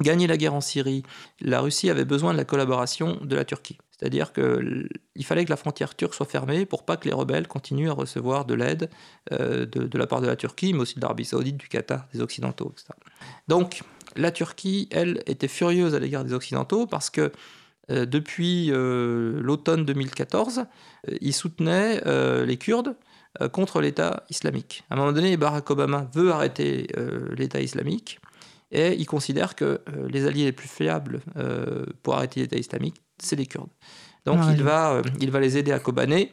gagner la guerre en Syrie. La Russie avait besoin de la collaboration de la Turquie. C'est-à-dire qu'il fallait que la frontière turque soit fermée pour pas que les rebelles continuent à recevoir de l'aide euh, de, la part de la Turquie, mais aussi de l'Arabie Saoudite, du Qatar, des Occidentaux, etc. Donc la Turquie, elle, était furieuse à l'égard des Occidentaux parce que euh, depuis euh, l'automne 2014, euh, ils soutenaient les Kurdes contre l'État islamique. À un moment donné, Barack Obama veut arrêter l'État islamique et il considère que les alliés les plus fiables pour arrêter l'État islamique, c'est les Kurdes. Donc Ah, il, oui. va, euh, il va les aider à Kobané.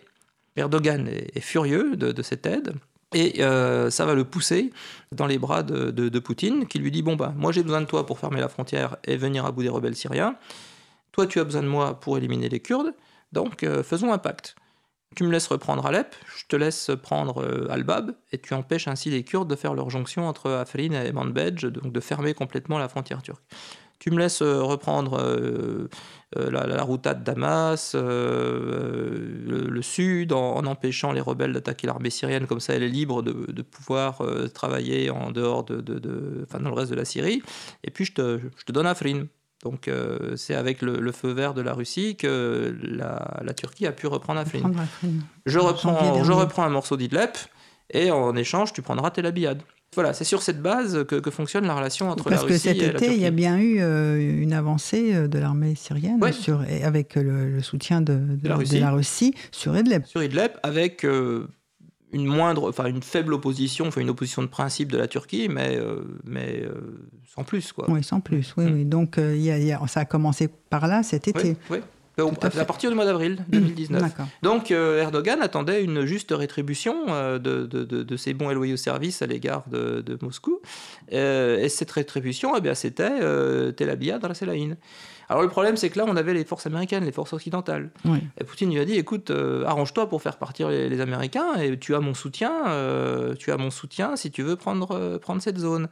Erdogan est, est furieux de, de cette aide. Et euh, ça va le pousser dans les bras de, de- de Poutine, qui lui dit Bon, bah, moi j'ai besoin de toi pour fermer la frontière et venir à bout des rebelles syriens. Toi, tu as besoin de moi pour éliminer les Kurdes. Donc, euh, faisons un pacte. Tu me laisses reprendre Alep, je te laisse prendre euh, Al-Bab, et tu empêches ainsi les Kurdes de faire leur jonction entre Afrin et Manbij, donc de fermer complètement la frontière turque. Tu me laisses euh, reprendre euh, euh, la, la route de Damas, euh, le, le sud, en, en empêchant les rebelles d'attaquer l'armée syrienne, comme ça elle est libre de, de pouvoir euh, travailler en dehors de, de- de- enfin, dans le reste de la Syrie. Et puis je te, je te donne Afrin. Donc c'est avec le, le feu vert de la Russie que la, la Turquie a pu reprendre Afrin. Je reprends, je reprends un morceau d'Idleb et en échange, tu prendras Tel Abyad. Voilà, c'est sur cette base que, que fonctionne la relation entre Parce la que Russie cet et la été, il y a Turquie. bien eu euh, une avancée euh, de l'armée syrienne Ouais. sur, et avec le, le soutien de, de- la de Russie. la Russie sur Idlib. Sur Idleb, avec euh, une moindre, enfin une faible opposition, enfin une opposition de principe de la Turquie, mais, euh, mais sans plus quoi. Oui, sans plus. Oui, Mm. oui. Donc, y a- il y a- ça a commencé par là cet été. Oui, oui. Euh, à partir du mois d'avril 2019. D'accord. Donc euh, Erdogan attendait une juste rétribution euh, de, de- de- ses bons et loyaux services à l'égard de, de Moscou. Euh, et cette rétribution, eh bien, c'était Tel Abyad, Ras El Ain. Alors le problème, c'est que là, on avait les forces américaines, les forces occidentales. Oui. Et Poutine lui a dit, écoute, arrange-toi pour faire partir les, les Américains et tu as mon soutien, tu as mon soutien si tu veux prendre, prendre cette zone.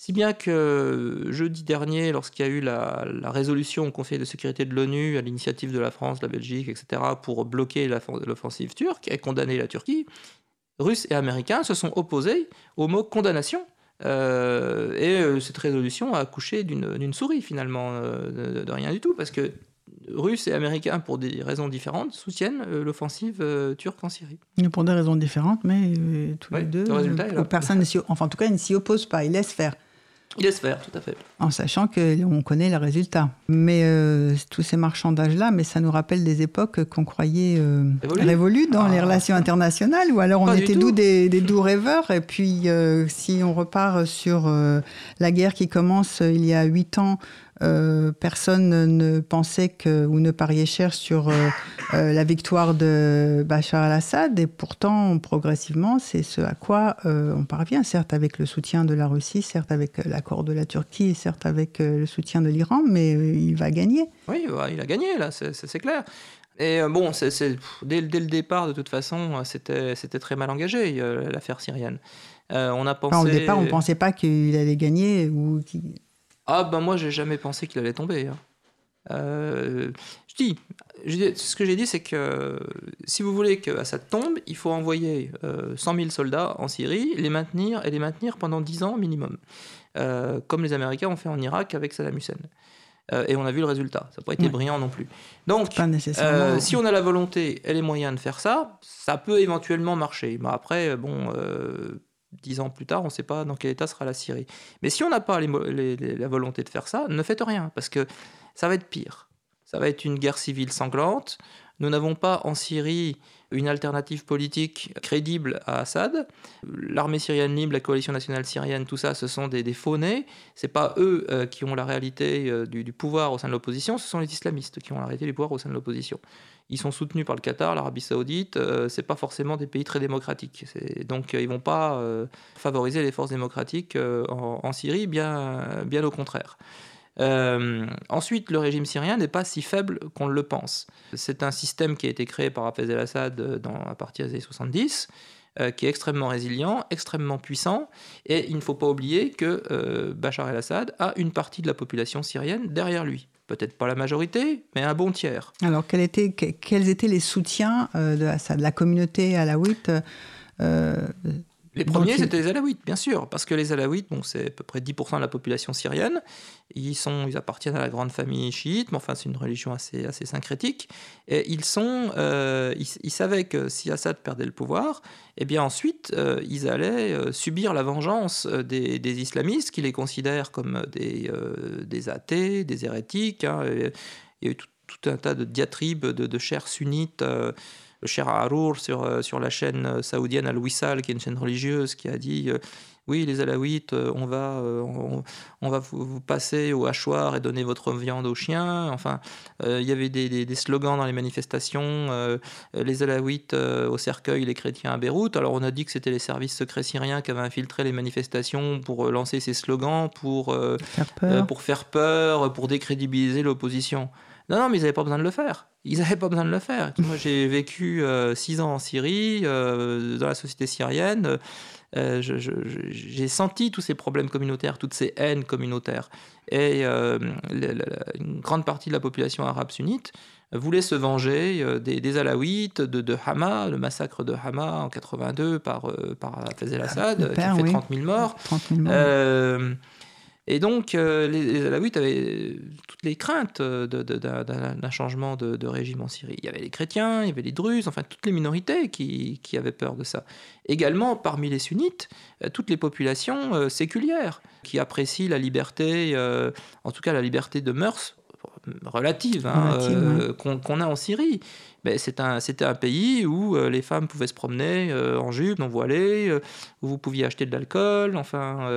Si bien que euh, jeudi dernier, lorsqu'il y a eu la, la résolution au Conseil de sécurité de l'ONU à l'initiative de la France, la Belgique, etc., pour bloquer l'offensive turque et condamner la Turquie, Russes et Américains se sont opposés au mot condamnation. Euh, et euh, cette résolution a accouché d'une souris finalement, euh, de, de rien du tout, parce que Russes et Américains, pour des raisons différentes, soutiennent l'offensive turque en Syrie. Pour des raisons différentes, mais tous Ouais, les deux. le personne enfin, en tout cas, ils ne s'y opposent pas. Ils laissent faire. Il laisse faire, tout à fait. En sachant qu'on connaît le résultat. Mais euh, tous ces marchandages-là, mais ça nous rappelle des époques qu'on croyait euh, Révolues. dans Ah. les relations internationales, ou alors on Pas était doux des, des doux rêveurs. Et puis, euh, si on repart sur euh, la guerre qui commence il y a huit ans, euh, personne ne pensait que, ou ne pariait cher sur euh, euh, la victoire de Bachar al-Assad. Et pourtant, progressivement, c'est ce à quoi euh, on parvient, certes avec le soutien de la Russie, certes avec l'accord de la Turquie, certes avec le soutien de l'Iran, mais il va gagner. Oui, bah, il a gagné, là, c'est- clair. Et bon, dès, dès le départ, de toute façon, c'était très mal engagé, l'affaire syrienne. Euh, on a pensé... Enfin, au départ, on ne pensait pas qu'il allait gagner. Ou Ah ben moi j'ai jamais pensé qu'il allait tomber. hein. Euh, je dis, je dis- ce que j'ai dit c'est que si vous voulez que Assad tombe, il faut envoyer euh, 100 000 soldats en Syrie, les maintenir et les maintenir pendant 10 ans minimum, Euh, comme les Américains ont fait en Irak avec Saddam Hussein. Euh, et on a vu le résultat. Ça n'a pas été Ouais. brillant non plus. Donc, euh, si on a la volonté et les moyens de faire ça, ça peut éventuellement marcher. Mais après, bon, euh, dix ans plus tard, on ne sait pas dans quel état sera la Syrie. Mais si on n'a pas la volonté de faire ça, ne faites rien, parce que ça va être pire. Ça va être une guerre civile sanglante. Nous n'avons pas en Syrie une alternative politique crédible à Assad. L'armée syrienne libre, la coalition nationale syrienne, tout ça, ce sont des, des faux-nés. C'est pas eux euh, qui ont la réalité euh, du, pouvoir au sein de l'opposition, ce sont les islamistes qui ont la réalité du pouvoir au sein de l'opposition. Ils sont soutenus par le Qatar, l'Arabie Saoudite. euh, c'est pas forcément des pays très démocratiques. Donc euh, ils vont pas favoriser les forces démocratiques en, en Syrie, bien, bien au contraire. Euh, ensuite, le régime syrien n'est pas si faible qu'on le pense. C'est un système qui a été créé par Hafez el-Assad euh, à partir des années 70, euh, qui est extrêmement résilient, extrêmement puissant, et il ne faut pas oublier que euh, Bachar el-Assad a une partie de la population syrienne derrière lui. Peut-être pas la majorité, mais un bon tiers. Alors, quels étaient les soutiens euh, de Assad? La communauté alaouite euh, Les premiers, c'était les Alaouites, bien sûr, parce que les Alaouites, bon, c'est à peu près 10% de la population syrienne. Ils, sont, ils appartiennent à la grande famille chiite, mais enfin, c'est une religion assez, assez syncrétique. Et ils, sont, euh, ils, ils savaient que si Assad perdait le pouvoir, eh bien ensuite, euh, ils allaient euh, subir la vengeance des, des islamistes qui les considèrent comme des, euh, des athées, des hérétiques. hein. Et il y a eu tout, tout un tas de diatribes de, de chers sunnites. Le cher Harour sur, euh, sur la chaîne euh, saoudienne Al-Wissal, qui est une chaîne religieuse, qui a dit euh, Oui, les Alaouites, on va, euh, on, on va vous, vous passer au hachoir et donner votre viande aux chiens. Enfin, il y avait des, des- des slogans dans les manifestations Les Alaouites au cercueil, les chrétiens à Beyrouth. Alors, on a dit que c'était les services secrets syriens qui avaient infiltré les manifestations pour lancer ces slogans, pour. faire peur pour faire peur, pour décrédibiliser l'opposition. Non, non, mais ils n'avaient pas besoin de le faire. Ils n'avaient pas besoin de le faire. Moi, j'ai vécu euh, six ans en Syrie, euh, dans la société syrienne. Euh, j'ai senti tous ces problèmes communautaires, toutes ces haines communautaires. Et la- la- la- une grande partie de la population arabe sunnite voulait se venger des, des Alaouites, de, de Hama, le massacre de Hama en 82 par, par Hafez el-Assad, Le qui a fait oui. 30 000 morts. 30 000 morts. Et donc, euh, les, Alaouites avaient toutes les craintes euh, d'un changement de, régime en Syrie. Il y avait les chrétiens, il y avait les druzes, enfin toutes les minorités qui, qui avaient peur de ça. Également, parmi les sunnites, euh, toutes les populations séculières qui apprécient la liberté, en tout cas la liberté de mœurs relative, hein, Relative, euh, qu'on a en Syrie. Ben, un- C'était un, pays où euh, les femmes pouvaient se promener euh, en jupe, non voilées, euh, où vous pouviez acheter de l'alcool, enfin,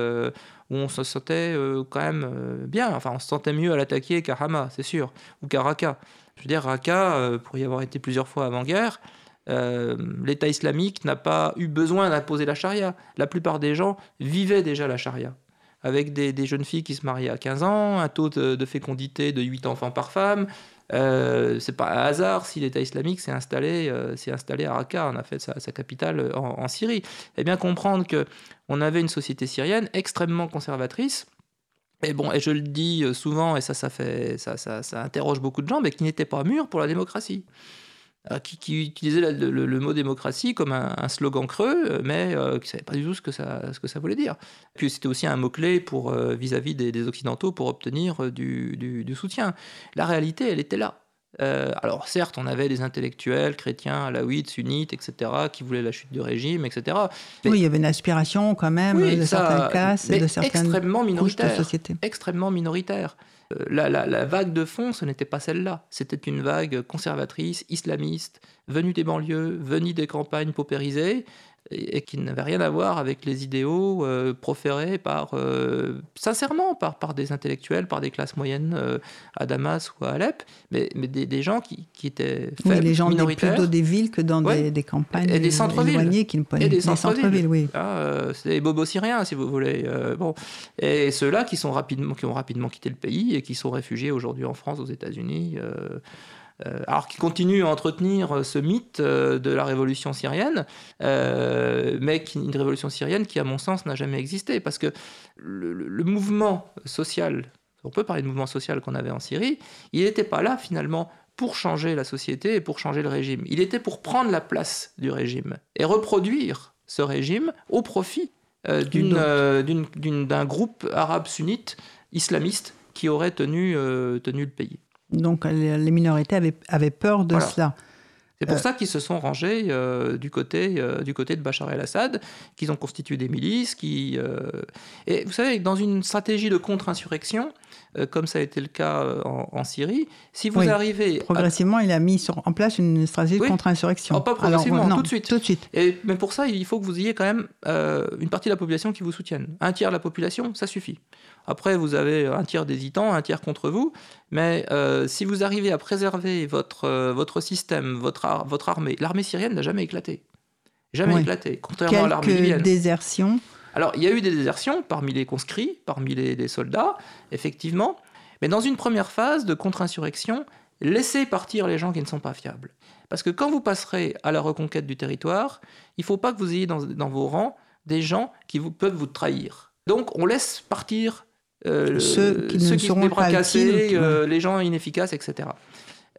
où on se sentait quand même bien. Enfin, on se sentait mieux à l'attaquer qu'à Hama, c'est sûr, ou qu'à Raqqa. Je veux dire, Raqqa, pour y avoir été plusieurs fois avant-guerre, euh, l'État islamique n'a pas eu besoin d'imposer la charia. La plupart des gens vivaient déjà la charia. Avec des, jeunes filles qui se mariaient à 15 ans, un taux de, fécondité de 8 enfants par femme. Euh, c'est pas un hasard si l'État islamique s'est installé, euh, installé à Raqqa, on a fait sa, capitale en, Syrie. Et bien comprendre que on avait une société syrienne extrêmement conservatrice. Et bon, et je le dis souvent, et ça, ça fait, ça, ça, ça interroge beaucoup de gens, mais qui n'était pas mûr pour la démocratie. Euh, qui, qui utilisait la- le, mot démocratie comme un, un slogan creux, euh, mais euh, qui ne savait pas du tout ce que ça, ce que ça voulait dire. Puis c'était aussi un mot-clé pour, euh, vis-à-vis des, des Occidentaux pour obtenir du, du- du soutien. La réalité, elle était là. Euh, alors certes, on avait des intellectuels chrétiens, alaouites, sunnites, etc., qui voulaient la chute du régime, etc. mais- Oui, il y avait une aspiration quand même Oui, de ça- certaines classes et de certaines extrêmement couches de minoritaire société. extrêmement minoritaire. Euh, La, vague de fond, ce n'était pas celle-là. C'était une vague conservatrice, islamiste, venue des banlieues, venue des campagnes paupérisées, et, et qui n'avait rien à voir avec les idéaux euh, proférés par, euh, sincèrement, par, par des intellectuels, par des classes moyennes euh, à Damas ou à Alep, mais, mais des, des gens qui, qui étaient Oui, faibles, les gens minoritaires. plutôt des villes que dans Ouais. des, des campagnes Et des centres-villes. éloignées qui ne Et des centres-villes. oui. Ah, c'est des bobos syriens, si vous voulez. bon. Et ceux-là qui, sont rapidement, qui ont rapidement quitté le pays et qui sont réfugiés aujourd'hui en France, aux États-Unis. Euh, alors qui continuent à entretenir euh, ce mythe euh, de la révolution syrienne, mais une révolution syrienne qui, à mon sens, n'a jamais existé. Parce que le, mouvement social, on peut parler de mouvement social qu'on avait en Syrie, il n'était pas là finalement pour changer la société et pour changer le régime. Il était pour prendre la place du régime et reproduire ce régime au profit euh, euh, d'un groupe arabe sunnite islamiste qui tenu, euh, tenu le pays. Donc les minorités avaient, avaient peur de Voilà. cela. C'est pour Euh. ça qu'ils se sont rangés euh, du, côté, euh, du côté de Bachar el-Assad, qu'ils ont constitué des milices. Qui, Et vous savez, dans une stratégie de contre-insurrection, comme ça a été le cas euh, en, en Syrie, si vous Oui, arrivez... à- Progressivement, il a mis sur- en place une stratégie de contre-insurrection. Oh, pas progressivement, Alors, non, tout de suite. Tout de suite. Et, mais pour ça, il faut que vous ayez quand même euh, une partie de la population qui vous soutienne. Un tiers de la population, ça suffit. Après, vous avez un tiers d'hésitants, un tiers contre vous. Mais euh, si vous arrivez à préserver votre, euh, votre système, votre, ar- votre armée, l'armée syrienne n'a jamais éclaté. Jamais Oui. éclaté, contrairement à l'armée Quelques libyenne. désertions. Alors, il y a eu des désertions parmi les conscrits, parmi les, les soldats, effectivement. Mais dans une première phase de contre-insurrection, laissez partir les gens qui ne sont pas fiables. Parce que quand vous passerez à la reconquête du territoire, il ne faut pas que vous ayez dans, dans vos rangs des gens qui vous, peuvent vous trahir. Donc, on laisse partir euh, Ceux qui ne ceux seront les bras pas cassés, qui- euh, les gens inefficaces, etc.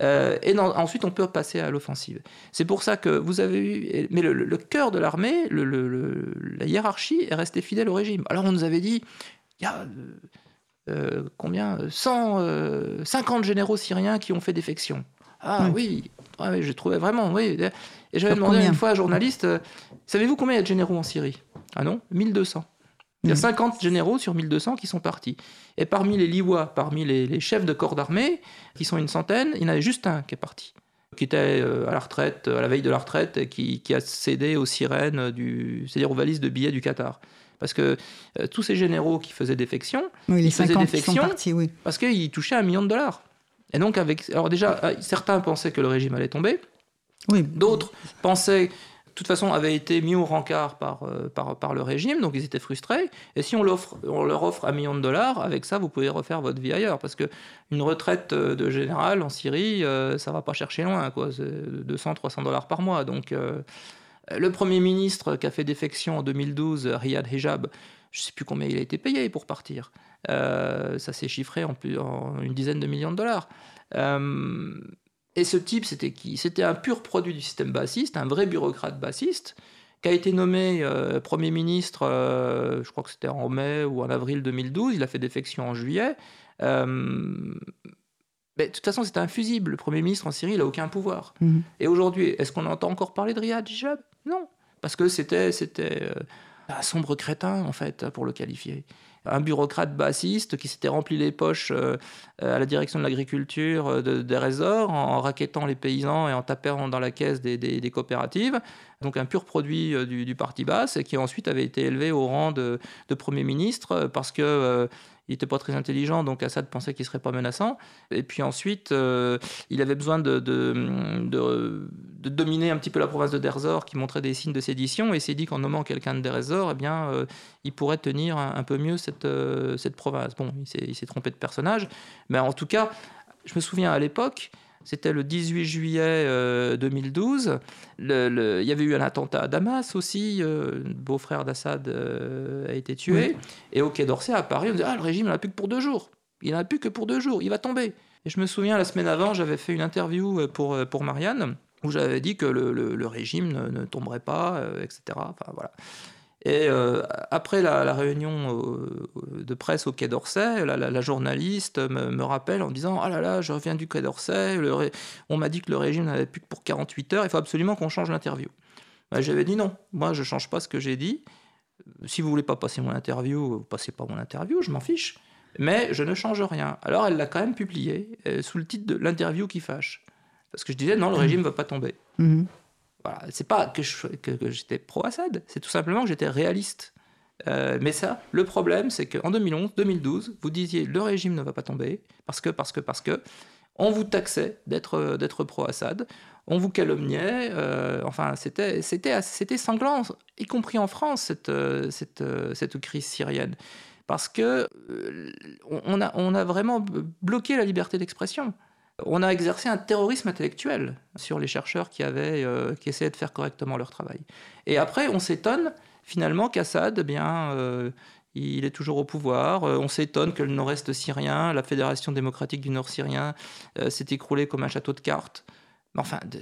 Euh, et ensuite, on peut passer à l'offensive. C'est pour ça que vous avez eu. Mais le, le- le cœur de l'armée, le- la hiérarchie est restée fidèle au régime. Alors, on nous avait dit il y a. euh, euh, combien 100, euh, 50 généraux syriens qui ont fait défection. Ah oui, Ah oui, je trouvais vraiment, oui. Et j'avais demandé une fois à un journaliste, savez-vous combien il y a de généraux en Syrie? Ah non 1200. Il y a Mhm. 50 généraux sur 1200 qui sont partis. Et parmi les liwa, parmi les, les chefs de corps d'armée, qui sont une centaine, il y en avait juste un qui est parti, qui était euh, à la retraite, à la veille de la retraite, et qui, qui a cédé aux sirènes, du, c'est-à-dire aux valises de billets du Qatar. Parce que euh, tous ces généraux qui faisaient défection, Oui, les Ils faisaient 50 qui sont défection. partis, oui. parce qu'ils touchaient un million de dollars. Et donc, avec. Alors, déjà, euh, certains pensaient que le régime allait tomber. oui. D'autres pensaient, toute façon, avaient été mis au rencard par, euh, par, par le régime, donc ils étaient frustrés. Et si on, leur offre un million de dollars, avec ça, vous pouvez refaire votre vie ailleurs. Parce qu'une retraite euh, de général en Syrie, euh, ça va pas chercher loin, quoi. C'est 200, 300 dollars par mois. Donc, euh, le Premier ministre qui a fait défection en 2012, Riyad Hijab, je ne sais plus combien il a été payé pour partir. Ça s'est chiffré en, plus- en une dizaine de millions de dollars. Et ce type, c'était qui? C'était un pur produit du système bassiste, un vrai bureaucrate bassiste, qui a été nommé euh, Premier ministre, euh, je crois que c'était en mai ou en avril 2012, il a fait défection en juillet. Euh, mais de toute façon, c'était infusible. Le Premier ministre en Syrie, il n'a aucun pouvoir. Mhm. Et aujourd'hui, est-ce qu'on entend encore parler de Riyad Hijab Non. Parce que c'était c'était un sombre crétin, en fait, pour le qualifier. Un bureaucrate bassiste qui s'était rempli les poches euh, à la direction de l'agriculture euh, de, des Résors en, en raquettant les paysans et en tapant dans la caisse des, coopératives. Donc un pur produit euh, du, parti basse et qui ensuite avait été élevé au rang de, Premier ministre parce que il n'était pas très intelligent, donc Assad pensait qu'il serait pas menaçant. Et puis ensuite, il avait besoin de- de dominer un petit peu la province de Derzor qui montrait des signes de sédition et s'est dit qu'en nommant quelqu'un de Derzor, eh bien, euh, il pourrait tenir un, un peu mieux cette, euh, cette province. Bon, il s'est- trompé de personnage, mais en tout cas, je me souviens à l'époque, c'était le 18 juillet euh, 2012. Le- le- il y avait eu un attentat à Damas aussi. euh, le beau-frère d'Assad euh, a été tué. Et au Quai d'Orsay, à Paris, on disait Ah, le régime, il n'en a plus que pour deux jours. Il n'en a plus que pour deux jours. Il va tomber. Et je me souviens, la semaine avant, j'avais fait une interview euh, pour, euh, pour Marianne où j'avais dit que le, régime ne, ne tomberait pas, euh, etc. Enfin, voilà. Et euh, après la, réunion euh, de presse au Quai d'Orsay, la, journaliste me, rappelle en disant Ah là là, je reviens du Quai d'Orsay, on m'a dit que le régime n'avait plus que pour 48 heures, il faut absolument qu'on change l'interview. Ben, J'avais dit non, moi je change pas ce que j'ai dit. Si vous voulez pas passer mon interview, vous passez pas mon interview, je m'en fiche. Mais je ne change rien. Alors elle l'a quand même publié sous le titre de l'interview qui fâche. Parce que je disais non, le régime ne va pas tomber. Mhm. Voilà. C'est pas que, je- que- que j'étais pro-Assad, c'est tout simplement que j'étais réaliste. Euh, mais ça, le problème, c'est qu'en 2011, 2012, vous disiez le régime ne va pas tomber parce que, parce que, parce que, on vous taxait d'être, d'être pro-Assad, on vous calomniait, euh, enfin, c'était, c'était, c'était sanglant, y compris en France, cette, euh, cette, cette crise syrienne. Parce que euh, on a, on a vraiment bloqué la liberté d'expression. On a exercé un terrorisme intellectuel sur les chercheurs qui, avaient, euh, qui essayaient de faire correctement leur travail. Et après, on s'étonne finalement qu'Assad, eh bien, euh, il est toujours au pouvoir. Euh, on s'étonne que le nord-est syrien, la Fédération démocratique du nord syrien, s'est écroulé comme un château de cartes. Mais enfin, de,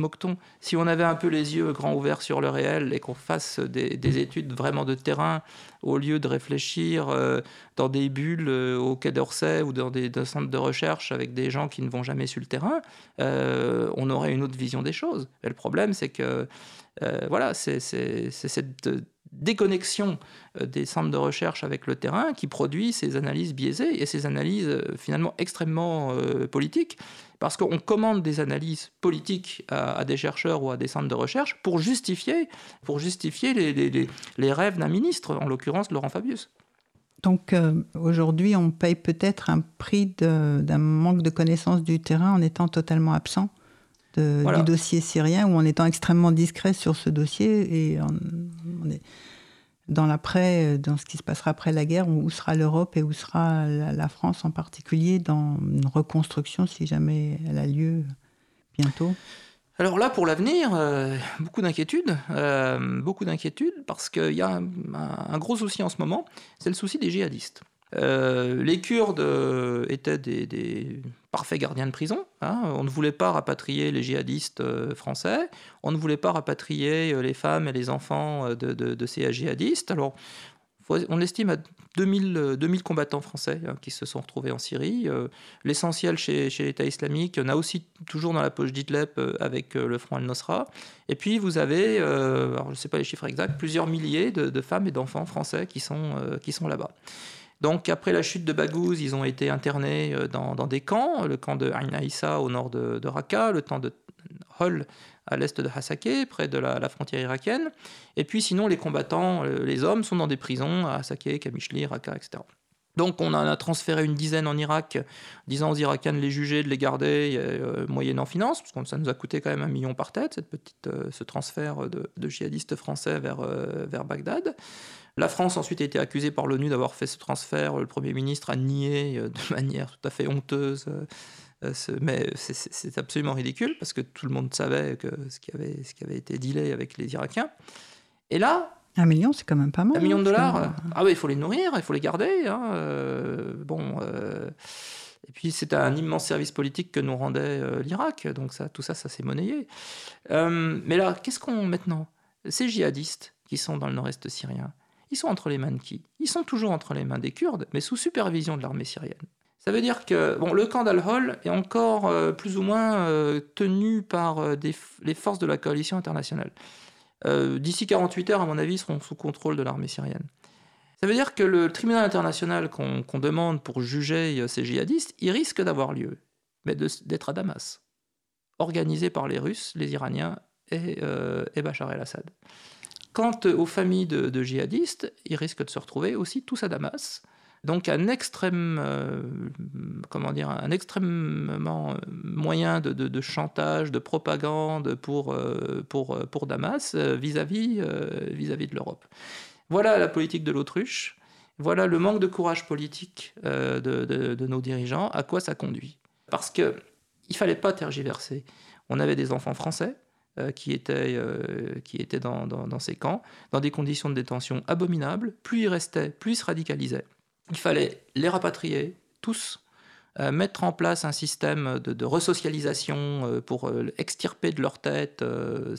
moque-t-on Si on avait un peu les yeux grands ouverts sur le réel et qu'on fasse des, des études vraiment de terrain, au lieu de réfléchir euh, dans des bulles euh, au Quai d'Orsay ou dans des, centres de recherche avec des gens qui ne vont jamais sur le terrain, euh, on aurait une autre vision des choses. Et le problème, c'est que voilà, c'est cette déconnexion des centres de recherche avec le terrain qui produit ces analyses biaisées et ces analyses finalement extrêmement politiques. Parce qu'on commande des analyses politiques à, à des chercheurs ou à des centres de recherche pour justifier, pour justifier les, les- les- les rêves d'un ministre, en l'occurrence Laurent Fabius. Donc euh, aujourd'hui, on paye peut-être un prix d'un manque de connaissance du terrain en étant totalement absent de- Voilà. du dossier syrien ou en étant extrêmement discret sur ce dossier et en- on est dans l'après, euh, dans ce qui se passera après la guerre, où sera l'Europe et où sera la, France en particulier dans une reconstruction si jamais elle a lieu bientôt. Alors là, pour l'avenir, euh, beaucoup d'inquiétudes, euh, beaucoup d'inquiétudes, parce qu'il y a un gros souci en ce moment, c'est le souci des djihadistes. Euh, les Kurdes euh, étaient des, parfaits gardiens de prison. hein. On ne voulait pas rapatrier les djihadistes euh, français. On ne voulait pas rapatrier les femmes et les enfants de, ces djihadistes. Alors, on estime à 2000, euh, 2000 combattants français hein, qui se sont retrouvés en Syrie. L'essentiel chez, l'État islamique, il y en a aussi toujours dans la poche d'Idleb euh, avec le Front al-Nosra. Et puis vous avez, je ne sais pas les chiffres exacts, plusieurs milliers de, femmes et d'enfants français qui sont là-bas. Donc après la chute de Baghouz, ils ont été internés euh, dans, des camps, le camp de Ain au nord de, Raqqa, le camp de Hol à l'est de Hasakeh, près de la, frontière irakienne. Et puis sinon, les combattants, euh, les hommes, sont dans des prisons à Hasakeh, Kamishli, Raqqa, etc. Donc on en a transféré une dizaine en Irak, disant aux Irakiens de les juger, de les garder, euh, moyennant finance, parce que ça nous a coûté quand même un million par tête, cette petite, ce transfert de, djihadistes français vers, vers Bagdad. La France ensuite a été accusée par l'ONU d'avoir fait ce transfert. Le Premier ministre a nié euh, de manière tout à fait honteuse. euh, euh, mais c'est- c'est c'est absolument ridicule parce que tout le monde savait que ce qui avait, ce qui avait été dealé avec les Irakiens. Et là, Un million, c'est quand même pas mal. un million de hein, dollars, c'est- euh, ah ouais, il faut les nourrir, il faut les garder. hein, euh, bon, euh, et puis c'était un immense service politique que nous rendait l'Irak, donc ça, tout ça, ça s'est monnayé. Mais là, qu'est-ce qu'on maintenant? Ces djihadistes qui sont dans le nord-est syrien, ils sont entre les mains de qui Ils sont toujours entre les mains des Kurdes, mais sous supervision de l'armée syrienne. Ça veut dire que bon, le camp d'Al-Hol est encore euh, plus ou moins euh, tenu par euh, les forces de la coalition internationale. D'ici 48 heures, à mon avis, ils seront sous contrôle de l'armée syrienne. Ça veut dire que le tribunal international qu'on demande pour juger ces djihadistes, il risque d'avoir lieu, mais d'être à Damas, organisé par les Russes, les Iraniens et Bachar el-Assad. Quant aux familles de, djihadistes, ils risquent de se retrouver aussi tous à Damas. Donc un extrême, euh, comment dire, un extrêmement euh, moyen de, chantage, de propagande pour, euh, pour, pour Damas vis-à-vis euh, vis-à-vis de l'Europe. Voilà la politique de l'autruche. Voilà le manque de courage politique de, de- nos dirigeants. À quoi ça conduit? Parce que il fallait pas tergiverser. On avait des enfants français euh, qui étaient, euh, qui étaient dans, dans- ces camps, dans des conditions de détention abominables. Plus ils restaient, plus ils se radicalisaient. Il fallait les rapatrier, tous, euh, mettre en place un système de, de resocialisation pour extirper de leur tête euh,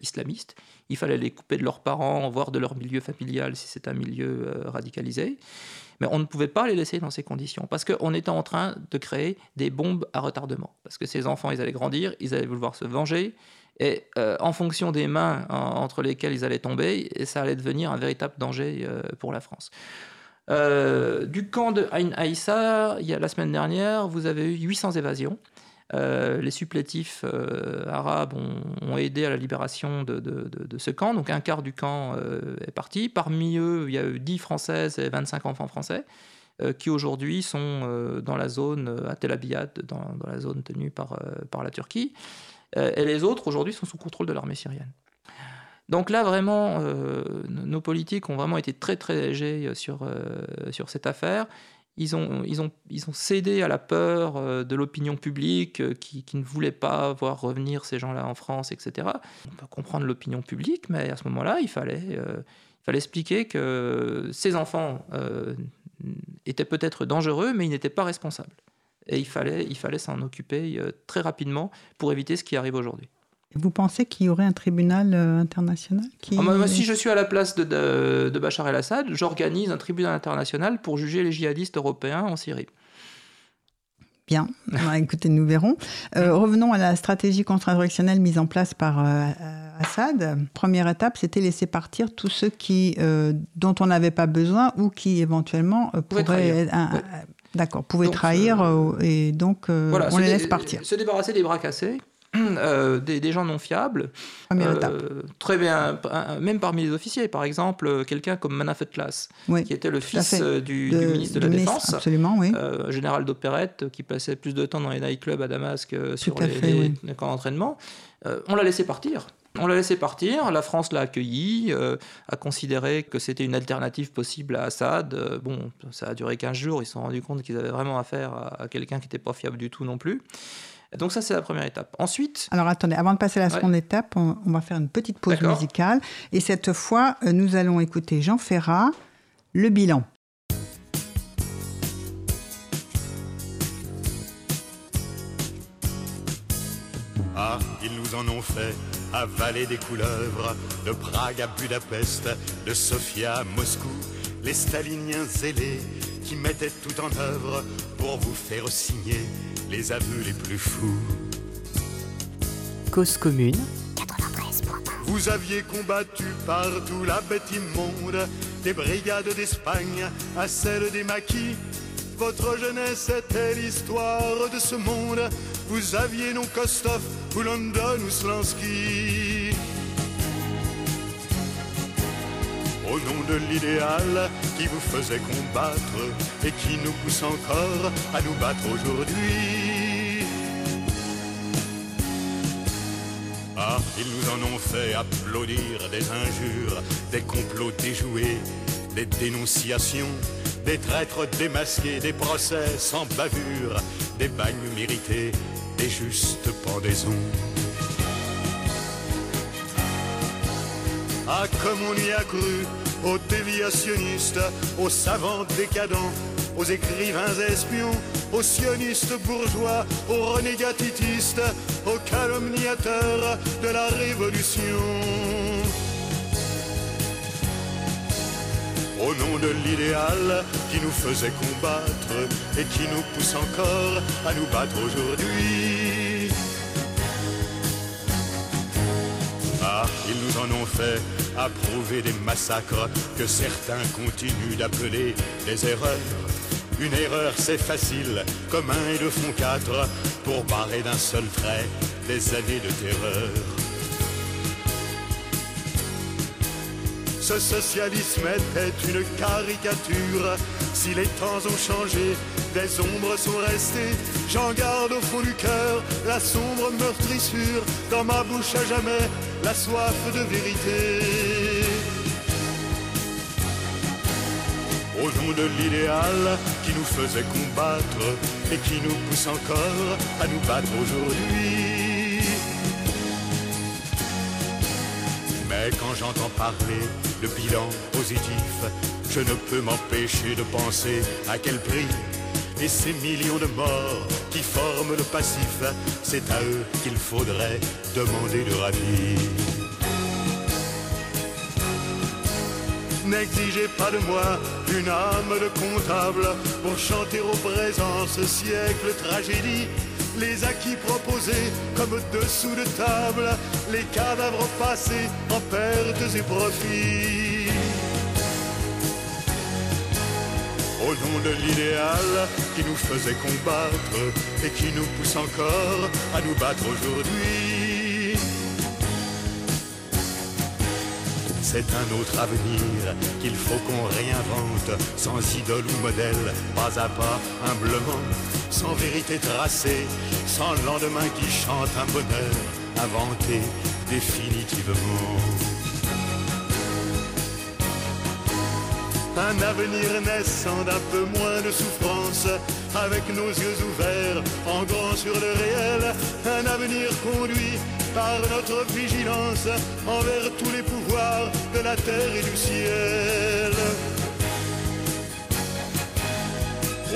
islamistes. Il fallait les couper de leurs parents, voire de leur milieu familial si c'est un milieu radicalisé. Mais on ne pouvait pas les laisser dans ces conditions parce qu'on était en train de créer des bombes à retardement. Parce que ces enfants, ils allaient grandir, ils allaient vouloir se venger. Et euh, en fonction des mains en- entre lesquelles ils allaient tomber, ça allait devenir un véritable danger euh, pour la France. Euh, du camp de Ain Aïssa, il y a la semaine dernière, vous avez eu 800 évasions. Euh, les supplétifs euh, arabes ont, aidé à la libération de, ce camp. Donc un quart du camp euh, est parti. Parmi eux, il y a eu 10 Françaises et 25 enfants français qui aujourd'hui sont dans la zone à Tel Abyad, dans, la zone tenue par, la Turquie. Et les autres aujourd'hui sont sous contrôle de l'armée syrienne. Donc là, vraiment, nos politiques ont vraiment été très très légers sur, sur cette affaire. Ils ont, ils, ont, ils ont cédé à la peur euh, de l'opinion publique euh, qui, ne voulait pas voir revenir ces gens-là en France, etc. On peut comprendre l'opinion publique, mais à ce moment-là, il fallait, euh, il fallait expliquer que ces enfants étaient peut-être dangereux, mais ils n'étaient pas responsables. Et il fallait, il fallait s'en occuper très rapidement pour éviter ce qui arrive aujourd'hui. Vous pensez qu'il y aurait un tribunal euh, international qui... Ah, moi, si je suis à la place de, de, de Bachar el-Assad, j'organise un tribunal international pour juger les djihadistes européens en Syrie. Bien, Bah, écoutez, nous verrons. Euh, revenons à la stratégie contre-insurrectionnelle mise en place par euh, Assad. Première étape, c'était laisser partir tous ceux qui, euh, dont on n'avait pas besoin ou qui éventuellement Pouvaient pourraient... D'accord, pouvaient trahir et donc Voilà, on les laisse partir. Se débarrasser des bras cassés, euh, des, des gens non fiables. Euh. Très bien, même parmi les officiers, par exemple, euh, quelqu'un comme Manafet Class, Oui, qui était le fils du, de- du ministre de la Défense. Absolument, oui. euh, général d'opérette qui passait plus de temps dans les nightclubs à Damas que sur les, fait, les- oui. les camps d'entraînement. On l'a laissé partir. On l'a laissé partir, la France l'a accueilli, euh, a considéré que c'était une alternative possible à Assad. Euh, bon, ça a duré 15 jours, ils se sont rendus compte qu'ils avaient vraiment affaire à, à quelqu'un qui n'était pas fiable du tout non plus. Donc ça, c'est la première étape. Ensuite, Alors attendez, avant de passer à la Ouais. seconde étape, on, on va faire une petite pause musicale. Et cette fois, euh, nous allons écouter Jean Ferrat, Le bilan. Ah, ils nous en ont fait avaler des couleuvres, de Prague à Budapest, de Sofia à Moscou, les staliniens zélés qui mettaient tout en œuvre pour vous faire signer les aveux les plus fous. Cause commune, Vous aviez combattu partout la bête immonde, des brigades d'Espagne à celles des maquis. Votre jeunesse était l'histoire de ce monde. Vous aviez non Kostov ou London ou Slansky. Au nom de l'idéal qui vous faisait combattre et qui nous pousse encore à nous battre aujourd'hui. Ah, ils nous en ont fait applaudir des injures, des complots déjoués, des dénonciations, des traîtres démasqués, des procès sans bavure, des bagnes mérités, des justes pendaisons. Ah, comme on y a cru, aux déviationnistes, aux savants décadents, aux écrivains espions, aux sionistes bourgeois, aux renégats titistes, aux calomniateurs de la révolution. Au nom de l'idéal qui nous faisait combattre et qui nous pousse encore à nous battre aujourd'hui. Ils nous en ont fait approuver des massacres que certains continuent d'appeler des erreurs. Une erreur, c'est facile, comme un et deux font quatre, pour barrer d'un seul trait des années de terreur. Ce socialisme était une caricature. Si les temps ont changé, des ombres sont restées. J'en garde au fond du cœur la sombre meurtrissure. Dans ma bouche à jamais, la soif de vérité. Au nom de l'idéal qui nous faisait combattre et qui nous pousse encore à nous battre aujourd'hui. Mais quand j'entends parler de bilan positif, je ne peux m'empêcher de penser à quel prix. Et ces millions de morts qui forment le passif, c'est à eux qu'il faudrait demander le rapide. N'exigez pas de moi une âme de comptable pour chanter au présent ce siècle tragédie. Les acquis proposés comme dessous de table, les cadavres passés en pertes et profits. Au nom de l'idéal qui nous faisait combattre et qui nous pousse encore à nous battre aujourd'hui. C'est un autre avenir qu'il faut qu'on réinvente, sans idole ou modèle, pas à pas, humblement, sans vérité tracée, sans lendemain qui chante un bonheur inventé définitivement. Un avenir naissant d'un peu moins de souffrance, avec nos yeux ouverts, en grand sur le réel. Un avenir conduit par notre vigilance envers tous les pouvoirs de la terre et du ciel.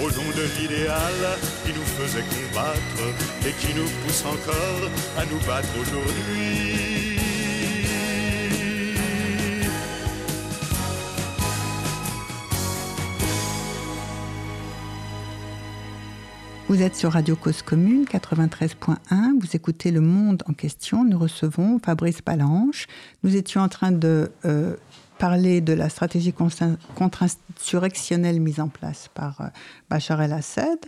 au nom de l'idéal qui nous faisait combattre et qui nous pousse encore à nous battre aujourd'hui. Vous êtes sur Radio Cause Commune 93.1, vous écoutez Le Monde en question, nous recevons Fabrice Palanche. Nous étions en train de euh, parler de la stratégie contre-insurrectionnelle mise en place par euh, Bachar el-Assad.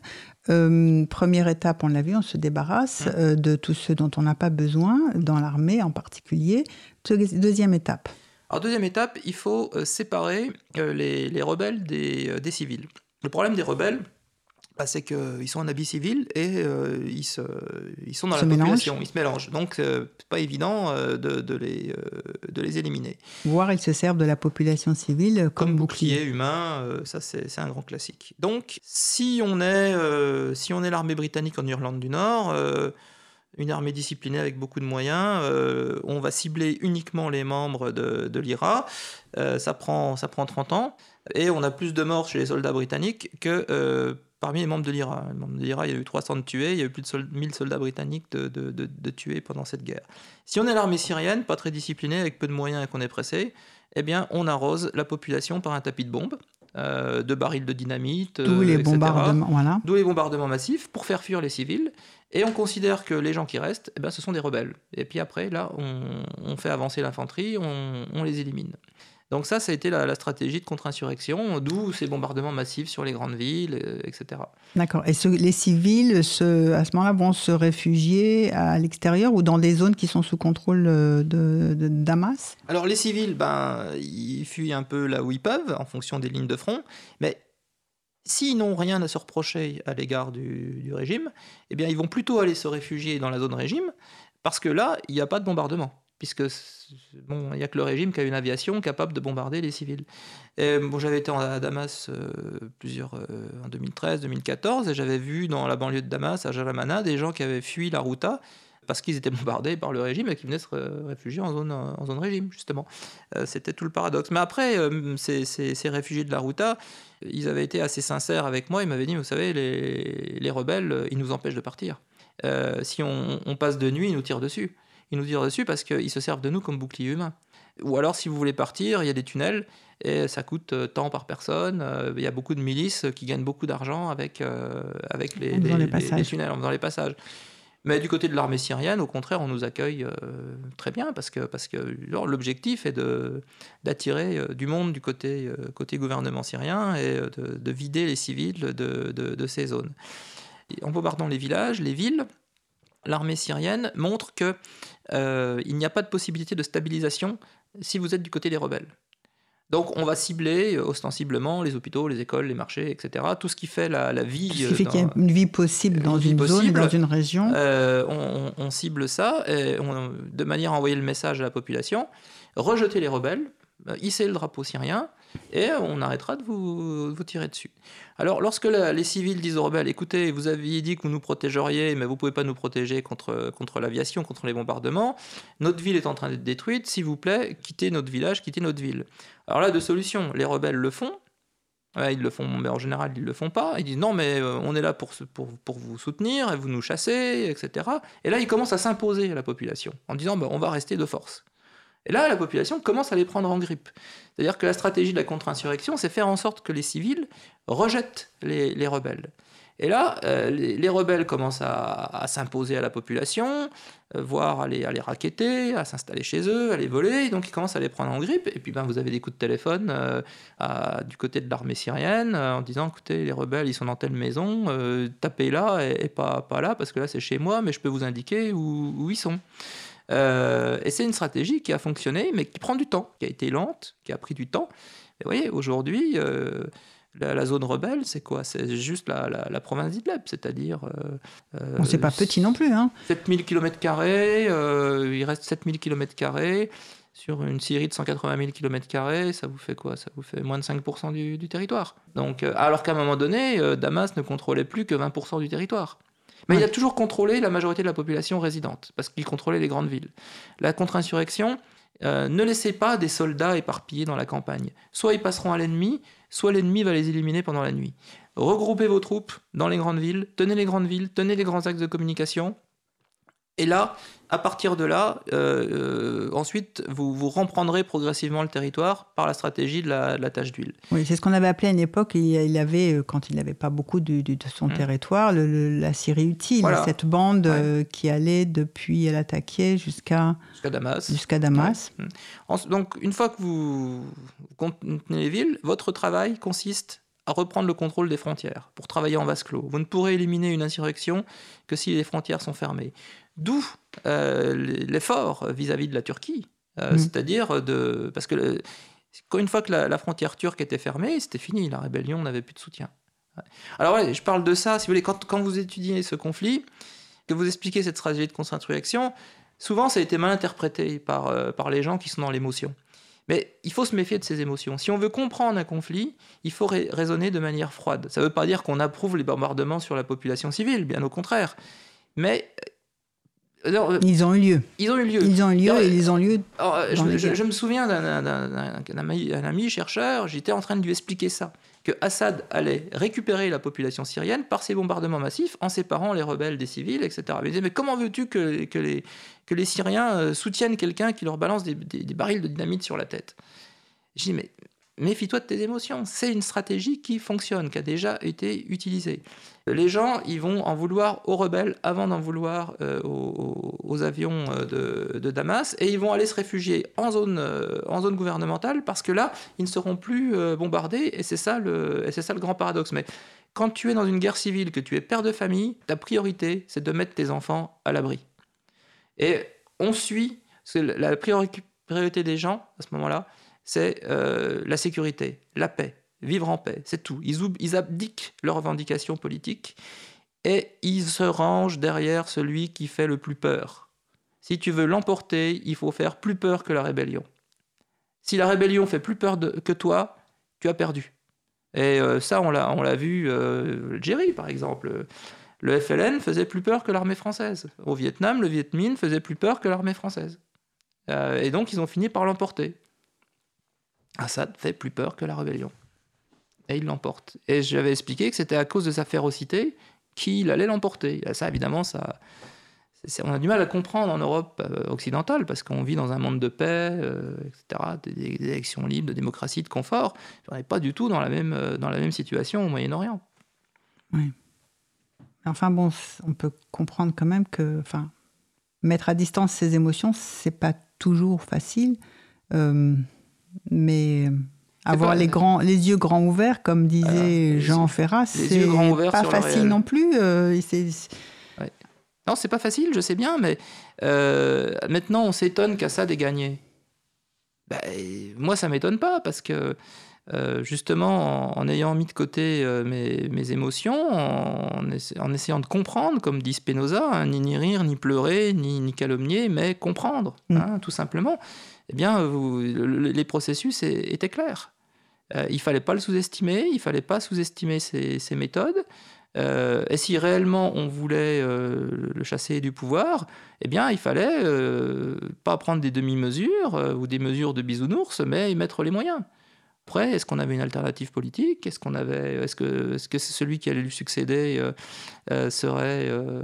Euh, première étape, on l'a vu, on se débarrasse euh, de tous ceux dont on n'a pas besoin, dans l'armée en particulier. Deux- Deuxième étape. Alors deuxième étape, il faut séparer les, les rebelles des, des civils. Le problème des rebelles, bah, c'est qu'ils sont en habit civil et euh, ils, se, ils sont dans la mélangent. population, ils se mélangent. Donc euh, c'est pas évident euh, de, de les, euh, de les éliminer. Voire ils se servent de la population civile comme, Comme bouclier. bouclier humain, euh, ça c'est un grand classique. Donc si on est, euh, si on est l'armée britannique en Irlande du Nord, euh, une armée disciplinée avec beaucoup de moyens, euh, on va cibler uniquement les membres de, de l'IRA, Euh, ça, prend, ça prend 30 ans, et on a plus de morts chez les soldats britanniques que euh, parmi les membres de l'IRA. Les membres de l'IRA, il y a eu 300 de tués, il y a eu plus de sol- 1000 soldats britanniques de, de- de- de tués pendant cette guerre. Si on est l'armée syrienne, pas très disciplinée, avec peu de moyens et qu'on est pressé, eh bien, on arrose la population par un tapis de bombes, euh, de barils de dynamite, euh, les etc. bombardements, voilà. D'où les bombardements massifs pour faire fuir les civils. Et on considère que les gens qui restent, eh ben, ce sont des rebelles. Et puis après, là, on, on fait avancer l'infanterie, on, on les élimine. Donc ça, ça a été la, la stratégie de contre-insurrection, d'où ces bombardements massifs sur les grandes villes, euh, etc. D'accord. Et ce- les civils, à ce moment-là, vont se réfugier à l'extérieur ou dans des zones qui sont sous contrôle euh, de, de Damas Alors les civils, ben, ils fuient un peu là où ils peuvent, en fonction des lignes de front, mais s'ils n'ont rien à se reprocher à l'égard du, du régime, eh bien ils vont plutôt aller se réfugier dans la zone régime, parce que là, il n'y a pas de bombardement, puisque bon, il n'y a que le régime qui a une aviation capable de bombarder les civils. Bon, j'avais été à Damas euh, plusieurs euh, en 2013, 2014, et j'avais vu dans la banlieue de Damas, à Jalamana, des gens qui avaient fui la Routa parce qu'ils étaient bombardés par le régime et qui venaient se ré- réfugier en zone, en zone régime, justement. Euh, C'était tout le paradoxe. Mais après, ces, ces- ces réfugiés de la Routa, ils avaient été assez sincères avec moi. Ils m'avaient dit, vous savez, les, les rebelles, ils nous empêchent de partir. Si on passe de nuit, ils nous tirent dessus. Ils nous tirent dessus parce qu'ils se servent de nous comme bouclier humain. Ou alors, si vous voulez partir, il y a des tunnels et ça coûte euh, tant par personne. Euh, Il y a beaucoup de milices qui gagnent beaucoup d'argent avec, euh, avec les, tunnels, en faisant les passages. Mais du côté de l'armée syrienne, au contraire, on nous accueille euh, très bien parce que, parce que l'objectif est de, d'attirer euh, du monde du côté, côté gouvernement syrien et de, de vider les civils de, de, de ces zones. Et en bombardant les villages, les villes, l'armée syrienne montre que euh, il n'y a pas de possibilité de stabilisation si vous êtes du côté des rebelles. Donc on va cibler euh, ostensiblement les hôpitaux, les écoles, les marchés, etc. Tout ce qui fait la, la vie. Ce euh, qui fait dans- qu'il y a une vie possible dans une zone, dans une région. euh, on, cible ça et on- de manière à envoyer le message à la population rejeter les rebelles, euh, hisser le drapeau syrien et on arrêtera de vous, tirer dessus. Alors, lorsque les civils disent aux rebelles écoutez, vous aviez dit que vous nous protégeriez, mais vous pouvez pas nous protéger contre, contre l'aviation, contre les bombardements, notre ville est en train d'être détruite, s'il vous plaît, quittez notre village, quittez notre ville. Alors là, deux solutions les rebelles le font. Ils le font, mais en général, ils le font pas. Ils disent non, mais euh, on est là pour, pour, pour vous soutenir et vous nous chassez, etc. Et là, ils commencent à s'imposer à la population en disant bah, on va rester de force. Et là, la population commence à les prendre en grippe. C'est-à-dire que la stratégie de la contre-insurrection, c'est faire en sorte que les civils rejettent les, les rebelles. Et là, euh, les, les rebelles commencent à, s'imposer à la population, euh, voire à les, à raqueter, à s'installer chez eux, à les voler. Et donc, ils commencent à les prendre en grippe. Et puis, ben, vous avez des coups de téléphone euh, du côté de l'armée syrienne en disant écoutez, les rebelles, ils sont dans telle maison, tapez là et, pas, pas là, parce que là, c'est chez moi, mais je peux vous indiquer où ils sont. Euh, et c'est une stratégie qui a fonctionné, mais qui prend du temps, qui a été lente, qui a pris du temps. Et vous voyez, aujourd'hui, euh, la, la zone rebelle, c'est quoi? C'est juste la, la, la province d'Idleb, c'est-à-dire. Euh, Bon, c'est pas petit non plus. Hein. 7000 km, euh, il reste 7000 km sur une Syrie de 180 000 km, ça vous fait quoi? Ça vous fait moins de 5% du, du territoire. Donc, euh, alors qu'à un moment donné, euh, Damas ne contrôlait plus que 20% du territoire. Mais il a toujours contrôlé la majorité de la population résidente, parce qu'il contrôlait les grandes villes. La contre-insurrection euh, ne laissait pas des soldats éparpillés dans la campagne. Soit ils passeront à l'ennemi, soit l'ennemi va les éliminer pendant la nuit. regroupez vos troupes dans les grandes villes, tenez les grandes villes, tenez les grands axes de communication. Et là, à partir de là, euh, euh, ensuite, vous, vous reprendrez progressivement le territoire par la stratégie de la, de la tâche d'huile. Oui, c'est ce qu'on avait appelé à une époque, il il avait, euh, quand il n'avait pas beaucoup de, son Mm. territoire, le- le- la Syrie utile, Voilà. cette bande euh, qui allait depuis El Ataquié jusqu'à Damas. En- Donc, une fois que vous vous contenez les villes, votre travail consiste à reprendre le contrôle des frontières pour travailler en vase clos. Vous ne pourrez éliminer une insurrection que si les frontières sont fermées. D'où euh, l'effort vis-à-vis de la Turquie. Euh, Mm. C'est-à-dire de. Parce que le- une fois que la, la frontière turque était fermée, c'était fini, la rébellion n'avait plus de soutien. Ouais. Alors, ouais, je parle de ça, si vous voulez, quand, quand vous étudiez ce conflit, que vous expliquez cette stratégie de contre-insurrection, souvent ça a été mal interprété par, euh, par les gens qui sont dans l'émotion. Mais il faut se méfier de ces émotions. Si on veut comprendre un conflit, il faut rai- raisonner de manière froide. Ça ne veut pas dire qu'on approuve les bombardements sur la population civile, bien au contraire. Mais euh, Ils ont eu lieu. ils ont eu lieu. Ils ont eu lieu Alors, et ils ont lieu. Alors, euh, je, me souviens d'un ami, chercheur, j'étais en train de lui expliquer ça, que Assad allait récupérer la population syrienne par ses bombardements massifs en séparant les rebelles des civils, etc. Il me disait, mais comment veux-tu que, que les, que les Syriens euh, soutiennent quelqu'un qui leur balance des, des- des barils de dynamite sur la tête? Je dis, mais méfie-toi de tes émotions. C'est une stratégie qui fonctionne, qui a déjà été utilisée. Les gens, ils vont en vouloir aux rebelles avant d'en vouloir euh, aux, avions euh, de, Damas, et ils vont aller se réfugier en zone, euh, gouvernementale parce que là, ils ne seront plus bombardés, et c'est ça, le, grand paradoxe. Mais quand tu es dans une guerre civile, que tu es père de famille, ta priorité, c'est de mettre tes enfants à l'abri. Et on suit, la priori- priorité des gens à ce moment-là, c'est euh, la sécurité, la paix, vivre en paix, c'est tout. Ils, abdiquent leurs revendications politiques et ils se rangent derrière celui qui fait le plus peur. Si tu veux l'emporter, il faut faire plus peur que la rébellion. Si la rébellion fait plus peur que toi, tu as perdu. Et euh, ça, on l'a, on l'a vu, euh, l'Algérie par exemple. Le FLN faisait plus peur que l'armée française. Au Vietnam, le Viet Minh faisait plus peur que l'armée française. Euh, et donc, ils ont fini par l'emporter. Assad fait plus peur que la rébellion. Et il l'emporte. Et j'avais expliqué que c'était à cause de sa férocité qu'il allait l'emporter. Ça, évidemment, ça, on a du mal à comprendre en Europe euh, occidentale parce qu'on vit dans un monde de paix, euh, etc., des, élections libres, de démocratie, de confort. On n'est pas du tout dans la même, euh, dans la même situation au Moyen-Orient. Enfin bon, on peut comprendre quand même que, enfin, mettre à distance ses émotions, c'est pas toujours facile, mais avoir pas- les grands, les yeux grands ouverts, comme disait Voilà, les Jean Ferrat, c'est pas facile non plus. euh, c'est- Non, c'est pas facile, je sais bien, mais euh, maintenant on s'étonne qu'Assad ait gagné. Ben, moi, ça m'étonne pas parce que euh, justement, en, en ayant mis de côté euh, mes, mes émotions, en, essa- en essayant de comprendre, comme dit Spinoza, hein, ni, ni rire, ni pleurer, ni, ni calomnier, mais comprendre, Mm. hein, tout simplement. Eh bien, les processus étaient clairs. Euh, il fallait pas le sous-estimer, il fallait pas sous-estimer ses, méthodes. Euh, et si réellement on voulait euh, le chasser du pouvoir, eh bien, il fallait euh, pas prendre des demi-mesures ou des mesures de bisounours, mais y mettre les moyens. Après, est-ce qu'on avait une alternative politique? Est-ce qu'on avait, est-ce que, est-ce que celui qui allait lui succéder euh, euh, serait euh,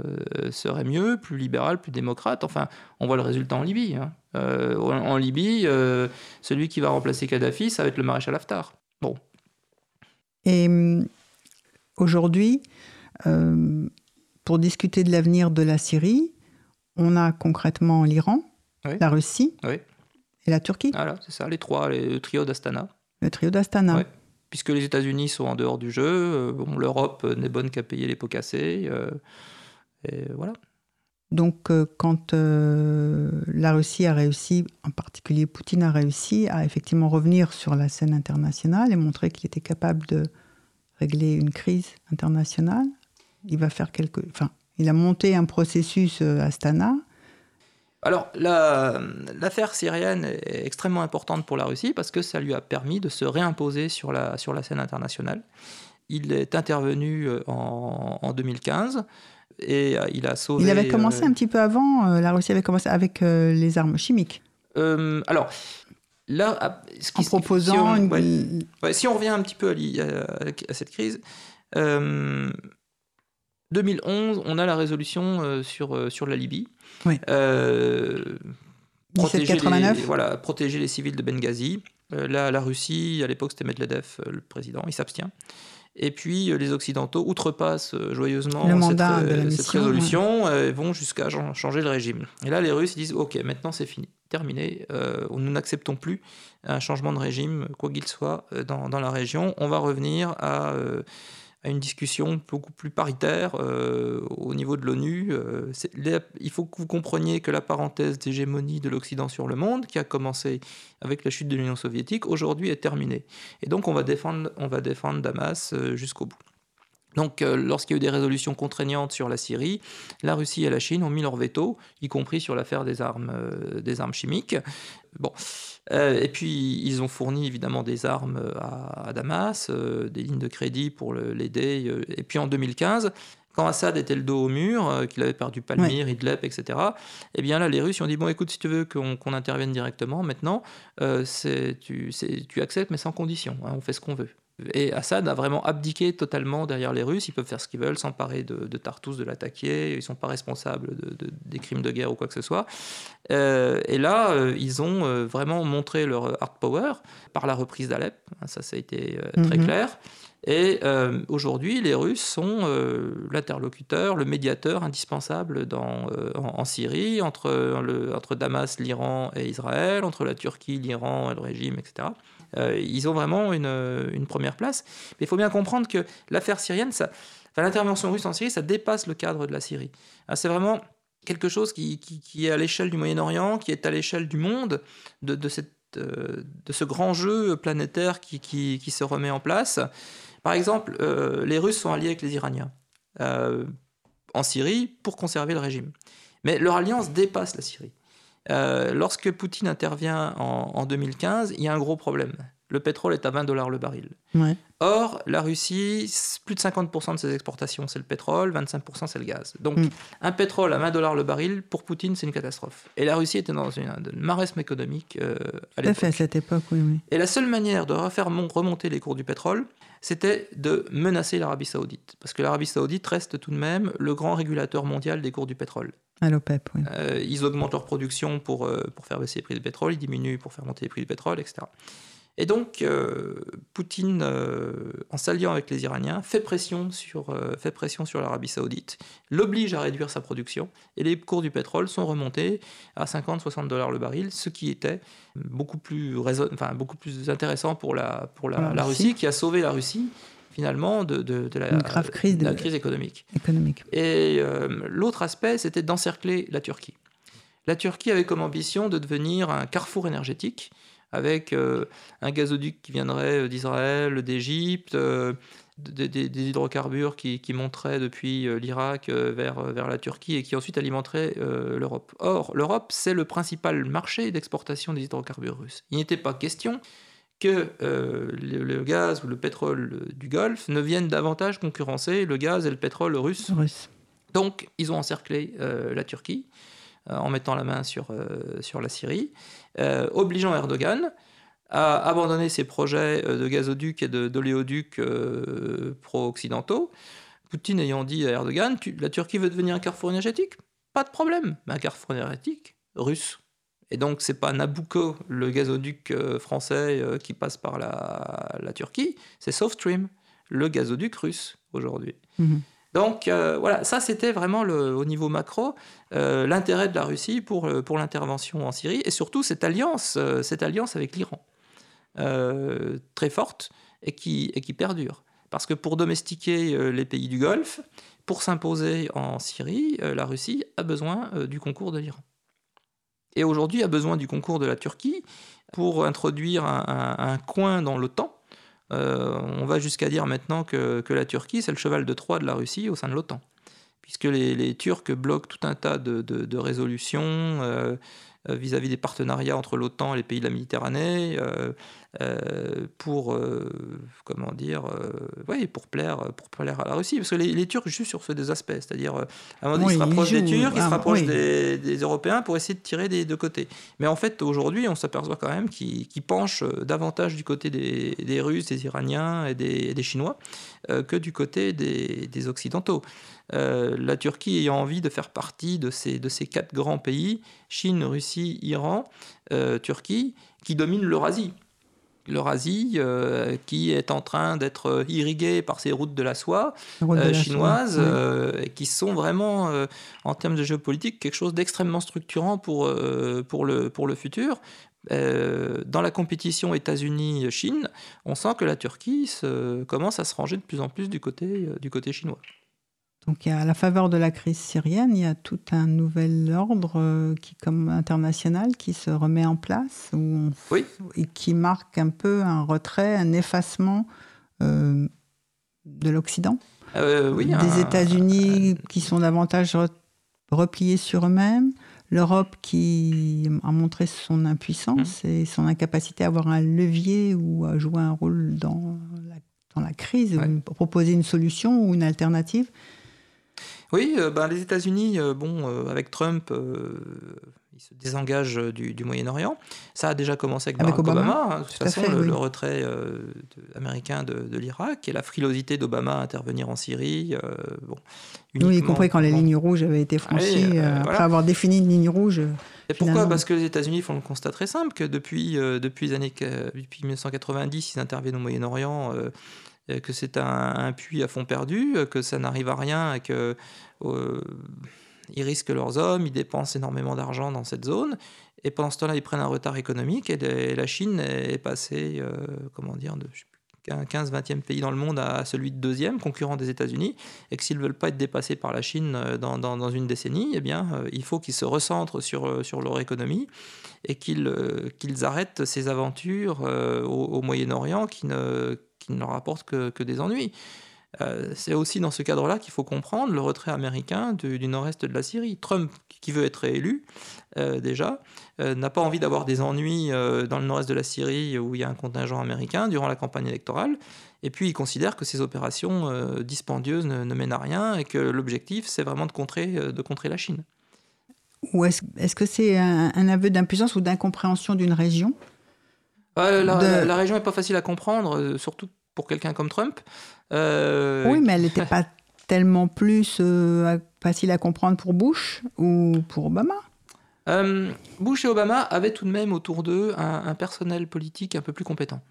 serait mieux, plus libéral, plus démocrate? Enfin, on voit le résultat en Libye. hein. En, en Libye, celui qui va remplacer Kadhafi, ça va être le maréchal Haftar. Bon, Et aujourd'hui, pour discuter de l'avenir de la Syrie, on a concrètement l'Iran, Oui. la Russie Oui. et la Turquie, voilà, c'est ça, les trois, les, le trio d'Astana. Le trio d'Astana. Ouais. puisque les États-Unis sont en dehors du jeu, euh, bon, l'Europe euh, n'est bonne qu'à payer les pots cassés. euh, et voilà. Donc, euh, quand euh, la Russie a réussi, en particulier Poutine a réussi à effectivement revenir sur la scène internationale et montrer qu'il était capable de régler une crise internationale, il va faire quelque. Enfin, il a monté un processus euh, Astana. Alors, la- l'affaire syrienne est extrêmement importante pour la Russie parce que ça lui a permis de se réimposer sur la, sur la scène internationale. Il est intervenu euh, en, en 2015 et euh, il a sauvé. Il avait commencé euh, un petit peu avant, euh, la Russie avait commencé avec euh, les armes chimiques, alors, là, ce en qui- proposant si on, une. ouais. Ouais, si on revient un petit peu à, l'i- à- à cette crise, 2011, on a la résolution euh, sur, euh, sur la Libye. Oui. Euh, protéger, 1789. les, voilà, protéger les civils de Benghazi. Là, la Russie, à l'époque, c'était Medvedev, le président, il s'abstient. Et puis les Occidentaux outrepassent joyeusement Le cette, mandat de la cette mission, résolution et vont jusqu'à chan- changer le régime. Et là, les Russes disent Ok, maintenant c'est fini, terminé. euh, nous n'acceptons plus un changement de régime, quoi qu'il soit, dans, dans la région. On va revenir à, euh, à une discussion beaucoup plus paritaire euh, au niveau de l'ONU. Euh, il faut que vous compreniez que la parenthèse d'hégémonie de l'Occident sur le monde, qui a commencé avec la chute de l'Union soviétique, aujourd'hui est terminée. Et donc on va défendre, on va défendre Damas euh, jusqu'au bout. Donc lorsqu'il y a eu des résolutions contraignantes sur la Syrie, la Russie et la Chine ont mis leur veto, y compris sur l'affaire des armes, des armes chimiques. Bon. Euh, et puis ils ont fourni évidemment des armes euh, à, à Damas, euh, des lignes de crédit pour l'aider. euh, et puis en 2015, quand Assad était le dos au mur, qu'il avait perdu Palmyre, Idlib, etc., eh bien là, les Russes ont dit bon, écoute, si tu veux qu'on intervienne directement, maintenant, tu, tu acceptes, mais sans condition. hein, on fait ce qu'on veut. Et Assad a vraiment abdiqué totalement derrière les Russes. Ils peuvent faire ce qu'ils veulent, s'emparer de, de Tartous, de l'attaquer. Ils ne sont pas responsables de- de- des crimes de guerre ou quoi que ce soit. Euh, et là, euh, ils ont euh, vraiment montré leur hard power par la reprise d'Alep. Hein, Ça, ça a été très Mhm. clair. Et aujourd'hui, les Russes sont l'interlocuteur, le médiateur indispensable dans, en, en Syrie, entre, le, entre Damas, l'Iran et Israël, entre la Turquie, l'Iran et le régime, etc. Euh, ils ont vraiment une, une première place. Mais il faut bien comprendre que l'affaire syrienne, l'intervention russe en Syrie, ça dépasse le cadre de la Syrie. Hein, C'est vraiment quelque chose qui, est à l'échelle du Moyen-Orient, qui est à l'échelle du monde, de, euh, ce grand jeu planétaire qui, se remet en place. Par exemple, euh, les Russes sont alliés avec les Iraniens euh, en Syrie pour conserver le régime. Mais leur alliance dépasse la Syrie. Euh, lorsque Poutine intervient en, en 2015, il y a un gros problème. Le pétrole est à 20 dollars le baril. Ouais. Or, la Russie, plus de 50% de ses exportations, c'est le pétrole, 25% c'est le gaz. Donc, Mm. un pétrole à 20 dollars le baril, pour Poutine, c'est une catastrophe. Et la Russie était dans une, un marasme économique euh, à Tout à fait, à l'époque. cette époque, oui, oui. Et la seule manière de refaire mon- remonter les cours du pétrole, c'était de menacer l'Arabie Saoudite. Parce que l'Arabie Saoudite reste tout de même le grand régulateur mondial des cours du pétrole. À l'OPEP, oui. Euh, ils augmentent leur production pour, euh, pour faire baisser les prix du pétrole, ils diminuent pour faire monter les prix du pétrole, etc. Et donc, euh, Poutine, en s'alliant avec les Iraniens, fait pression sur, fait pression sur l'Arabie Saoudite, l'oblige à réduire sa production, et les cours du pétrole sont remontés à 50-60 dollars le baril, ce qui était beaucoup plus, raison- enfin, beaucoup plus intéressant pour la, pour la, la. Russie, qui a sauvé la Russie, finalement, de, de- de la, grave crise de la de- crise économique. Économique. Et euh, l'autre aspect, c'était d'encercler la Turquie. La Turquie avait comme ambition de devenir un carrefour énergétique avec euh, un gazoduc qui viendrait d'Israël, d'Égypte, euh, des, des- des hydrocarbures qui, qui monteraient depuis euh, l'Irak euh, vers, vers la Turquie et qui ensuite alimenteraient euh, l'Europe. Or, l'Europe, c'est le principal marché d'exportation des hydrocarbures russes. Il n'était pas question que euh, le, le gaz ou le pétrole du Golfe ne viennent davantage concurrencer le gaz et le pétrole russe Russe. donc, ils ont encerclé euh, la Turquie euh, en mettant la main sur, euh, sur la Syrie, euh, obligeant Erdogan à abandonner ses projets euh, de gazoduc et de- d'oléoduc euh, pro-occidentaux. Poutine ayant dit à Erdogan Tu- La Turquie veut devenir un carrefour énergétique? Pas de problème, mais un carrefour énergétique russe. Et donc, c'est pas Nabucco, le gazoduc euh, français euh, qui passe par la, la Turquie, c'est South Stream, le gazoduc russe aujourd'hui. Mhm. Donc euh, voilà, ça c'était vraiment le, au niveau macro euh, l'intérêt de la Russie pour, pour l'intervention en Syrie et surtout cette alliance, euh, cette alliance avec l'Iran, très forte et qui, et qui perdure. Parce que pour domestiquer les pays du Golfe, pour s'imposer en Syrie, la Russie a besoin du concours de l'Iran. Et aujourd'hui a besoin du concours de la Turquie pour introduire un, coin dans l'OTAN. Euh, on va jusqu'à dire maintenant que, la Turquie, c'est le cheval de Troie de la Russie au sein de l'OTAN. Puisque les, Turcs bloquent tout un tas de, résolutions euh, euh, vis-à-vis des partenariats entre l'OTAN et les pays de la Méditerranée. Euh, pour, euh, comment dire, euh, ouais, pour, plaire, pour plaire à la Russie. Parce que les, les Turcs jouent sur ce deux aspects. C'est-à-dire, à un moment donné, Oui, ils se ils rapprochent des Turcs, ils ah, se rapprochent oui. des, des Européens pour essayer de tirer des deux côtés. Mais en fait, aujourd'hui, on s'aperçoit quand même qu'ils penchent davantage du côté des, des Russes, des Iraniens et des, Chinois que du côté des, des Occidentaux. Euh, la Turquie ayant envie de faire partie de ces, de ces quatre grands pays, Chine, Russie, Iran, euh, Turquie, qui dominent l'Eurasie. L'Eurasie euh, qui est en train d'être irriguée par ces routes de la soie de euh, la chinoises, soie, euh, et qui sont vraiment, en termes de géopolitique, quelque chose d'extrêmement structurant pour, pour, le, pour le futur. Dans la compétition États-Unis-Chine, on sent que la Turquie se- commence à se ranger de plus en plus du côté, du côté chinois. Donc, à la faveur de la crise syrienne, il y a tout un nouvel ordre euh, qui, comme international qui se remet en place où on- Oui. et qui marque un peu un retrait, un effacement euh, de l'Occident. Euh, oui, des un- États-Unis qui sont davantage re- repliés sur eux-mêmes, l'Europe qui a montré son impuissance et son incapacité à avoir un levier ou à jouer un rôle dans la, dans la crise, Ouais. ou proposer une solution ou une alternative. Oui, euh, ben, les États-Unis, euh, bon, euh, avec Trump, ils se désengagent du, du Moyen-Orient. Ça a déjà commencé avec, Avec Barack Obama, Obama. hein. De toute façon, fait, le, oui. le retrait de- américain de, de l'Irak et la frilosité d'Obama à intervenir en Syrie. bon, Oui, y compris quand les bon. lignes rouges avaient été franchies, Oui, euh, après voilà. avoir défini une ligne rouge. pourquoi. Parce que les États-Unis font le constat très simple que depuis, depuis, les années, depuis 1990, ils interviennent au Moyen-Orient, que c'est un, puits à fond perdu, euh, que ça n'arrive à rien et que euh, ils risquent leurs hommes, ils dépensent énormément d'argent dans cette zone. Et pendant ce temps-là, ils prennent un retard économique et la Chine est passée, euh, comment dire, de 15-20e pays dans le monde à celui de deuxième, concurrent des États-Unis, et que s'ils ne veulent pas être dépassés par la Chine euh, dans, une décennie, eh bien, euh, il faut qu'ils se recentrent sur, euh, leur économie et qu'ils arrêtent ces aventures au, Moyen-Orient qui ne, leur apportent que des ennuis. Euh, c'est aussi dans ce cadre-là qu'il faut comprendre le retrait américain du, du nord-est de la Syrie. Trump, qui veut être réélu, euh, déjà, euh, n'a pas envie d'avoir des ennuis dans le nord-est de la Syrie où il y a un contingent américain durant la campagne électorale. Et puis il considère que ces opérations dispendieuses ne, ne mènent à rien et que l'objectif, c'est vraiment de contrer, de contrer la Chine. Ou est-ce que c'est un, un aveu d'impuissance ou d'incompréhension d'une région? Euh, la, De- la- la région n'est pas facile à comprendre, surtout pour quelqu'un comme Trump. Euh, Oui, mais elle n'était pas tellement plus euh, facile à comprendre pour Bush ou pour Obama. Euh, Bush et Obama avaient tout de même autour d'eux un, un personnel politique un peu plus compétent.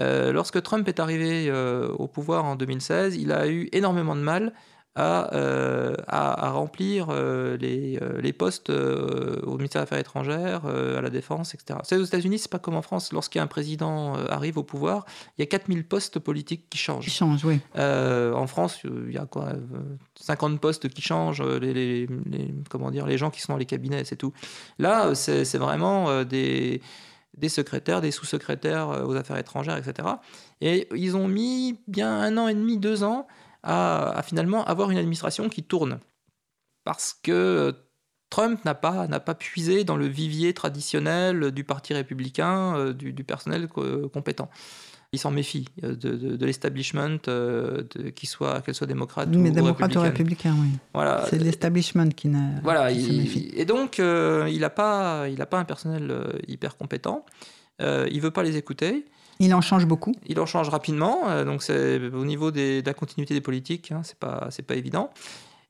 Lorsque Trump est arrivé au pouvoir en 2016, il a eu énormément de mal à, euh, à, à remplir euh, les, euh, les postes au ministère des Affaires étrangères, à la défense, etc. C'est aux États-Unis, c'est pas comme en France. Lorsqu'un président arrive au pouvoir, il y a 4000 postes politiques qui changent. Qui change, oui. En France, il y a quoi euh, 50 postes qui changent, les, les- les- comment dire, les gens qui sont dans les cabinets, c'est tout. Là, c'est vraiment des, des secrétaires, des sous-secrétaires aux affaires étrangères, etc. Et ils ont mis bien un an et demi, deux ans à, à finalement avoir une administration qui tourne. Parce que Trump n'a pas, n'a pas puisé dans le vivier traditionnel du Parti républicain, euh, du, du personnel co- compétent. Il s'en méfie euh, de, de- de l'establishment, euh, qu'il soit, qu'elle soit démocrate Mais ou, démocrate ou républicain, oui. Voilà. C'est l'establishment qui, n'a- Voilà, qui se il- méfie. et donc euh, il n'a pas, il a pas un personnel hyper compétent. Euh, il veut pas les écouter. Il en change beaucoup. Il en change rapidement. euh, donc c'est au niveau de la continuité des politiques, hein, c'est pas, c'est pas évident.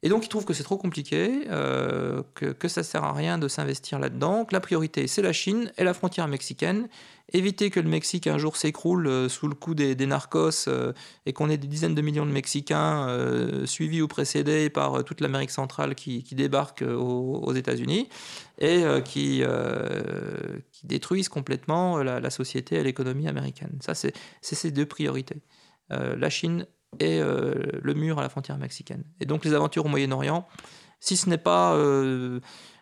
Et donc il trouve que c'est trop compliqué, euh, que, que ça sert à rien de s'investir là-dedans. Que la priorité c'est la Chine et la frontière mexicaine. Éviter que le Mexique un jour s'écroule euh, sous le coup des, narcos euh, et qu'on ait des dizaines de millions de Mexicains euh, suivis ou précédés par toute l'Amérique centrale qui, qui débarquent euh, aux, aux États-Unis et qui, détruisent complètement la, société et l'économie américaine. Ça, c'est ces deux priorités. La Chine et le mur à la frontière mexicaine. Et donc les aventures au Moyen-Orient, si ce n'est pas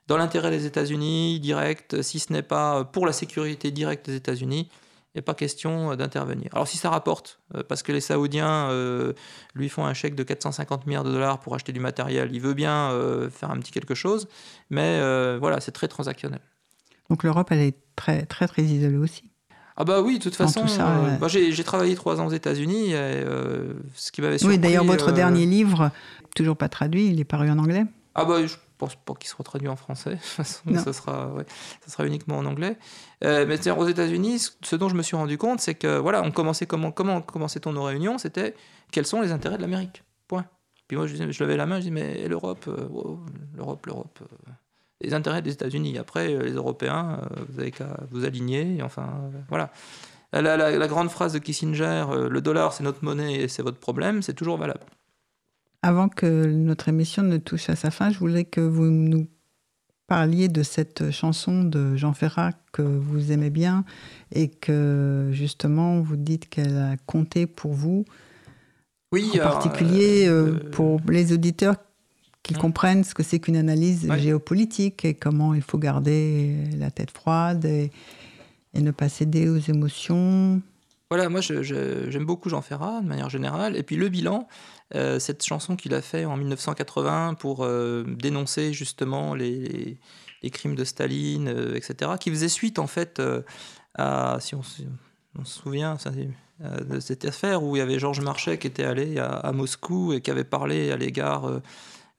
dans l'intérêt des États-Unis direct, si ce n'est pas pour la sécurité directe des États-Unis, il n'est pas question euh, d'intervenir. Alors si ça rapporte, euh, parce que les Saoudiens euh, lui font un chèque de 450 milliards de dollars pour acheter du matériel, il veut bien euh, faire un petit quelque chose, mais euh, voilà, c'est très transactionnel. Donc l'Europe, elle est très, très, très isolée aussi. Ah bah oui, de toute façon, euh, bah, j'ai travaillé trois ans aux États-Unis, euh, ce qui m'avait surpris. Oui, d'ailleurs, votre euh, dernier livre, toujours pas traduit, il est paru en anglais. Ah bah je pense pas qu'il sera traduit en français. De toute façon, Non. ça sera, ouais, ça sera uniquement en anglais. Euh, mais aux États-Unis, ce- dont je me suis rendu compte, c'est que voilà, on commençait comment comment commençait-on nos réunions C'était quels sont les intérêts de l'Amérique Point. Puis moi, je, je levais la main, je dis mais l'Europe, euh, wow, l'Europe, l'Europe. euh, les intérêts des États-Unis. Après, euh, les Européens, vous avez qu'à vous aligner. et enfin, voilà. La, la- la- la grande phrase de Kissinger, le dollar c'est notre monnaie et c'est votre problème, c'est toujours valable. Avant que notre émission ne touche à sa fin, je voulais que vous nous parliez de cette chanson de Jean Ferrat que vous aimez bien et que justement vous dites qu'elle a compté pour vous, Oui, en alors, particulier euh, euh, euh, pour les auditeurs qui comprennent ce que c'est qu'une analyse Ouais. géopolitique et comment il faut garder la tête froide et, et ne pas céder aux émotions. Voilà, moi j'aime beaucoup Jean Ferrat de manière générale. Et puis le bilan, euh, cette chanson qu'il a fait en 1980 pour euh, dénoncer justement les, crimes de Staline, euh, etc., qui faisait suite en fait à, si on, se- souvient de cette affaire où il y avait Georges Marchais qui était allé à, à Moscou et qui avait parlé à l'égard.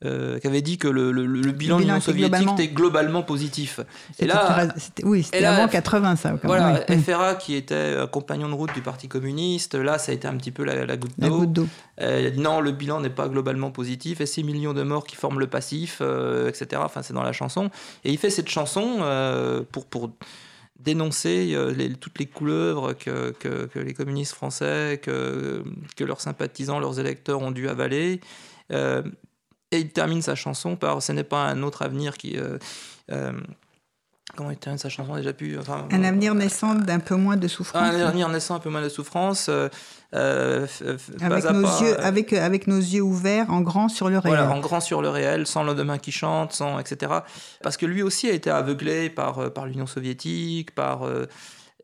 Euh, qui avait dit que le, le- le bilan de l'Union soviétique globalement- était globalement positif. C'était là- c'était- oui, c'était et là, avant F- 80 ça. quand Voilà, oui. FRA qui était compagnon de route du Parti communiste, là ça a été un petit peu la, la goutte d'eau. Euh, non, le bilan n'est pas globalement positif, et 6 millions de morts qui forment le passif, euh, etc. Enfin, c'est dans la chanson. Et il fait cette chanson euh, pour, pour dénoncer les- toutes les couleuvres que, que, que les communistes français, que, que leurs sympathisants, leurs électeurs ont dû avaler. Euh, et il termine sa chanson par Ce n'est pas un autre avenir qui. euh, euh, comment il termine sa chanson déjà pu enfin, Un avenir naissant d'un peu moins de souffrance. un avenir naissant un peu moins de souffrance. euh, euh, avec, nos pas, yeux, euh, avec, avec nos yeux ouverts en grand sur le réel. voilà, en grand sur le réel, sans lendemain qui chante, sans etc. Parce que lui aussi a été aveuglé par, euh, par l'Union soviétique, par euh,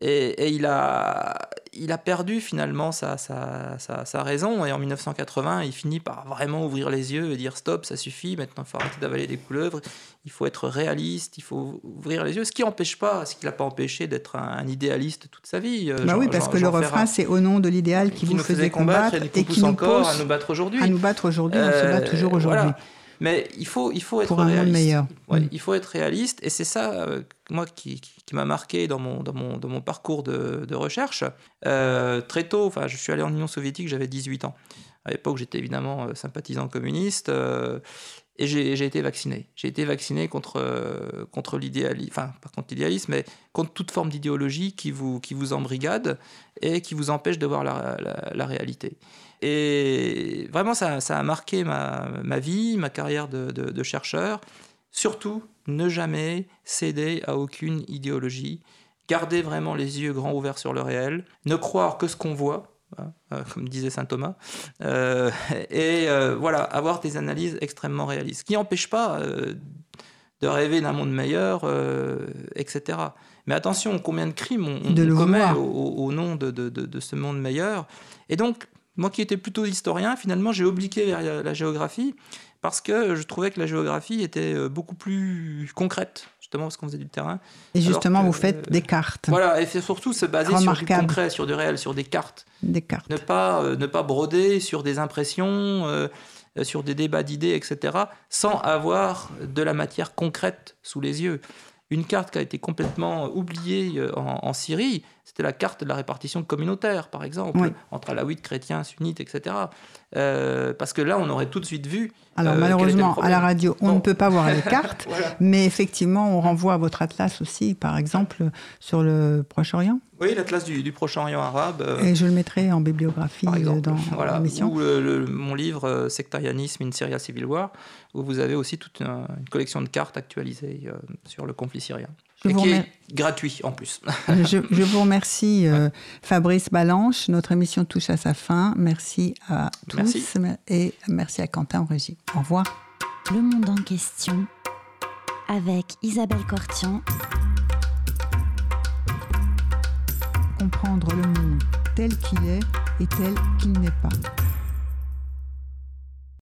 et, et il a il a perdu finalement sa, sa, sa, sa raison. Et en 1980, il finit par vraiment ouvrir les yeux et dire stop, ça suffit. Maintenant, il faut arrêter d'avaler des couleuvres. Il faut être réaliste. Il faut ouvrir les yeux. Ce qui n'empêche pas, ce qui l'a pas empêché d'être un, un idéaliste toute sa vie. euh, bah Jean- oui, parce Jean- que le refrain, c'est au nom de l'idéal qui, qui, vous nous faisait combattre combattre et qui nous pousse encore à nous battre aujourd'hui. à nous battre aujourd'hui. on se bat Euh, toujours aujourd'hui. voilà. Mais il faut, il faut être Pour un monde réaliste. meilleur. Ouais, Mm. Il faut être réaliste. Et c'est ça, euh, moi, qui, qui- qui m'a marqué dans mon, dans mon, dans mon parcours de, de recherche. Euh, très tôt, je suis allé en Union soviétique, j'avais 18 ans. À l'époque, j'étais évidemment euh, sympathisant communiste. euh, et j'ai été vacciné. J'ai été vacciné contre, contre l'idéalisme, enfin, pas contre l'idéalisme, mais contre toute forme d'idéologie qui vous, qui vous embrigade et qui vous empêche de voir la, la- la réalité. Et vraiment, ça, ça a marqué ma, ma vie, ma carrière de, de- de chercheur. Surtout, ne jamais céder à aucune idéologie. Garder vraiment les yeux grands ouverts sur le réel. Ne croire que ce qu'on voit, hein, euh, comme disait saint Thomas. Euh, et euh, voilà, avoir des analyses extrêmement réalistes. Ce qui n'empêche pas euh, de rêver d'un monde meilleur, etc. Mais attention, combien de crimes on, commet au, nom de- de ce monde meilleur. Et donc, moi qui étais plutôt historien, finalement, j'ai obliqué vers la, géographie parce que je trouvais que la géographie était euh, beaucoup plus concrète, justement parce qu'on faisait du terrain. Et justement, que, vous faites euh, des cartes. Voilà, et c'est surtout se baser sur du concret, sur du réel, sur des cartes. Des cartes. Ne pas, euh, ne pas broder sur des impressions, euh, sur des débats d'idées, etc., sans avoir de la matière concrète sous les yeux. Une carte qui a été complètement oubliée en, en Syrie, c'était la carte de la répartition communautaire, par exemple, Oui. entre alaouites, chrétiens, sunnites, etc. Euh, parce que là, on aurait tout de suite vu. Alors euh, malheureusement, à la radio, on Bon. ne peut pas voir les cartes, Voilà. mais effectivement, on renvoie à votre atlas aussi, par exemple, sur le Proche-Orient. Oui, l'atlas du, du Proche-Orient arabe. euh, Et je le mettrai en bibliographie par exemple, dans voilà, l'émission. ou le- le- mon livre Sectarianisme in Syria Civil War, où vous avez aussi toute une, une collection de cartes actualisées sur le conflit syrien. Je et vous qui remer- est gratuit en plus. Je, je vous remercie, euh, Fabrice Balanche. Notre émission touche à sa fin. Merci à tous Merci. et merci à Quentin en régie. Au revoir. Le monde en question avec Isabelle Cortian Comprendre le monde tel qu'il est et tel qu'il n'est pas.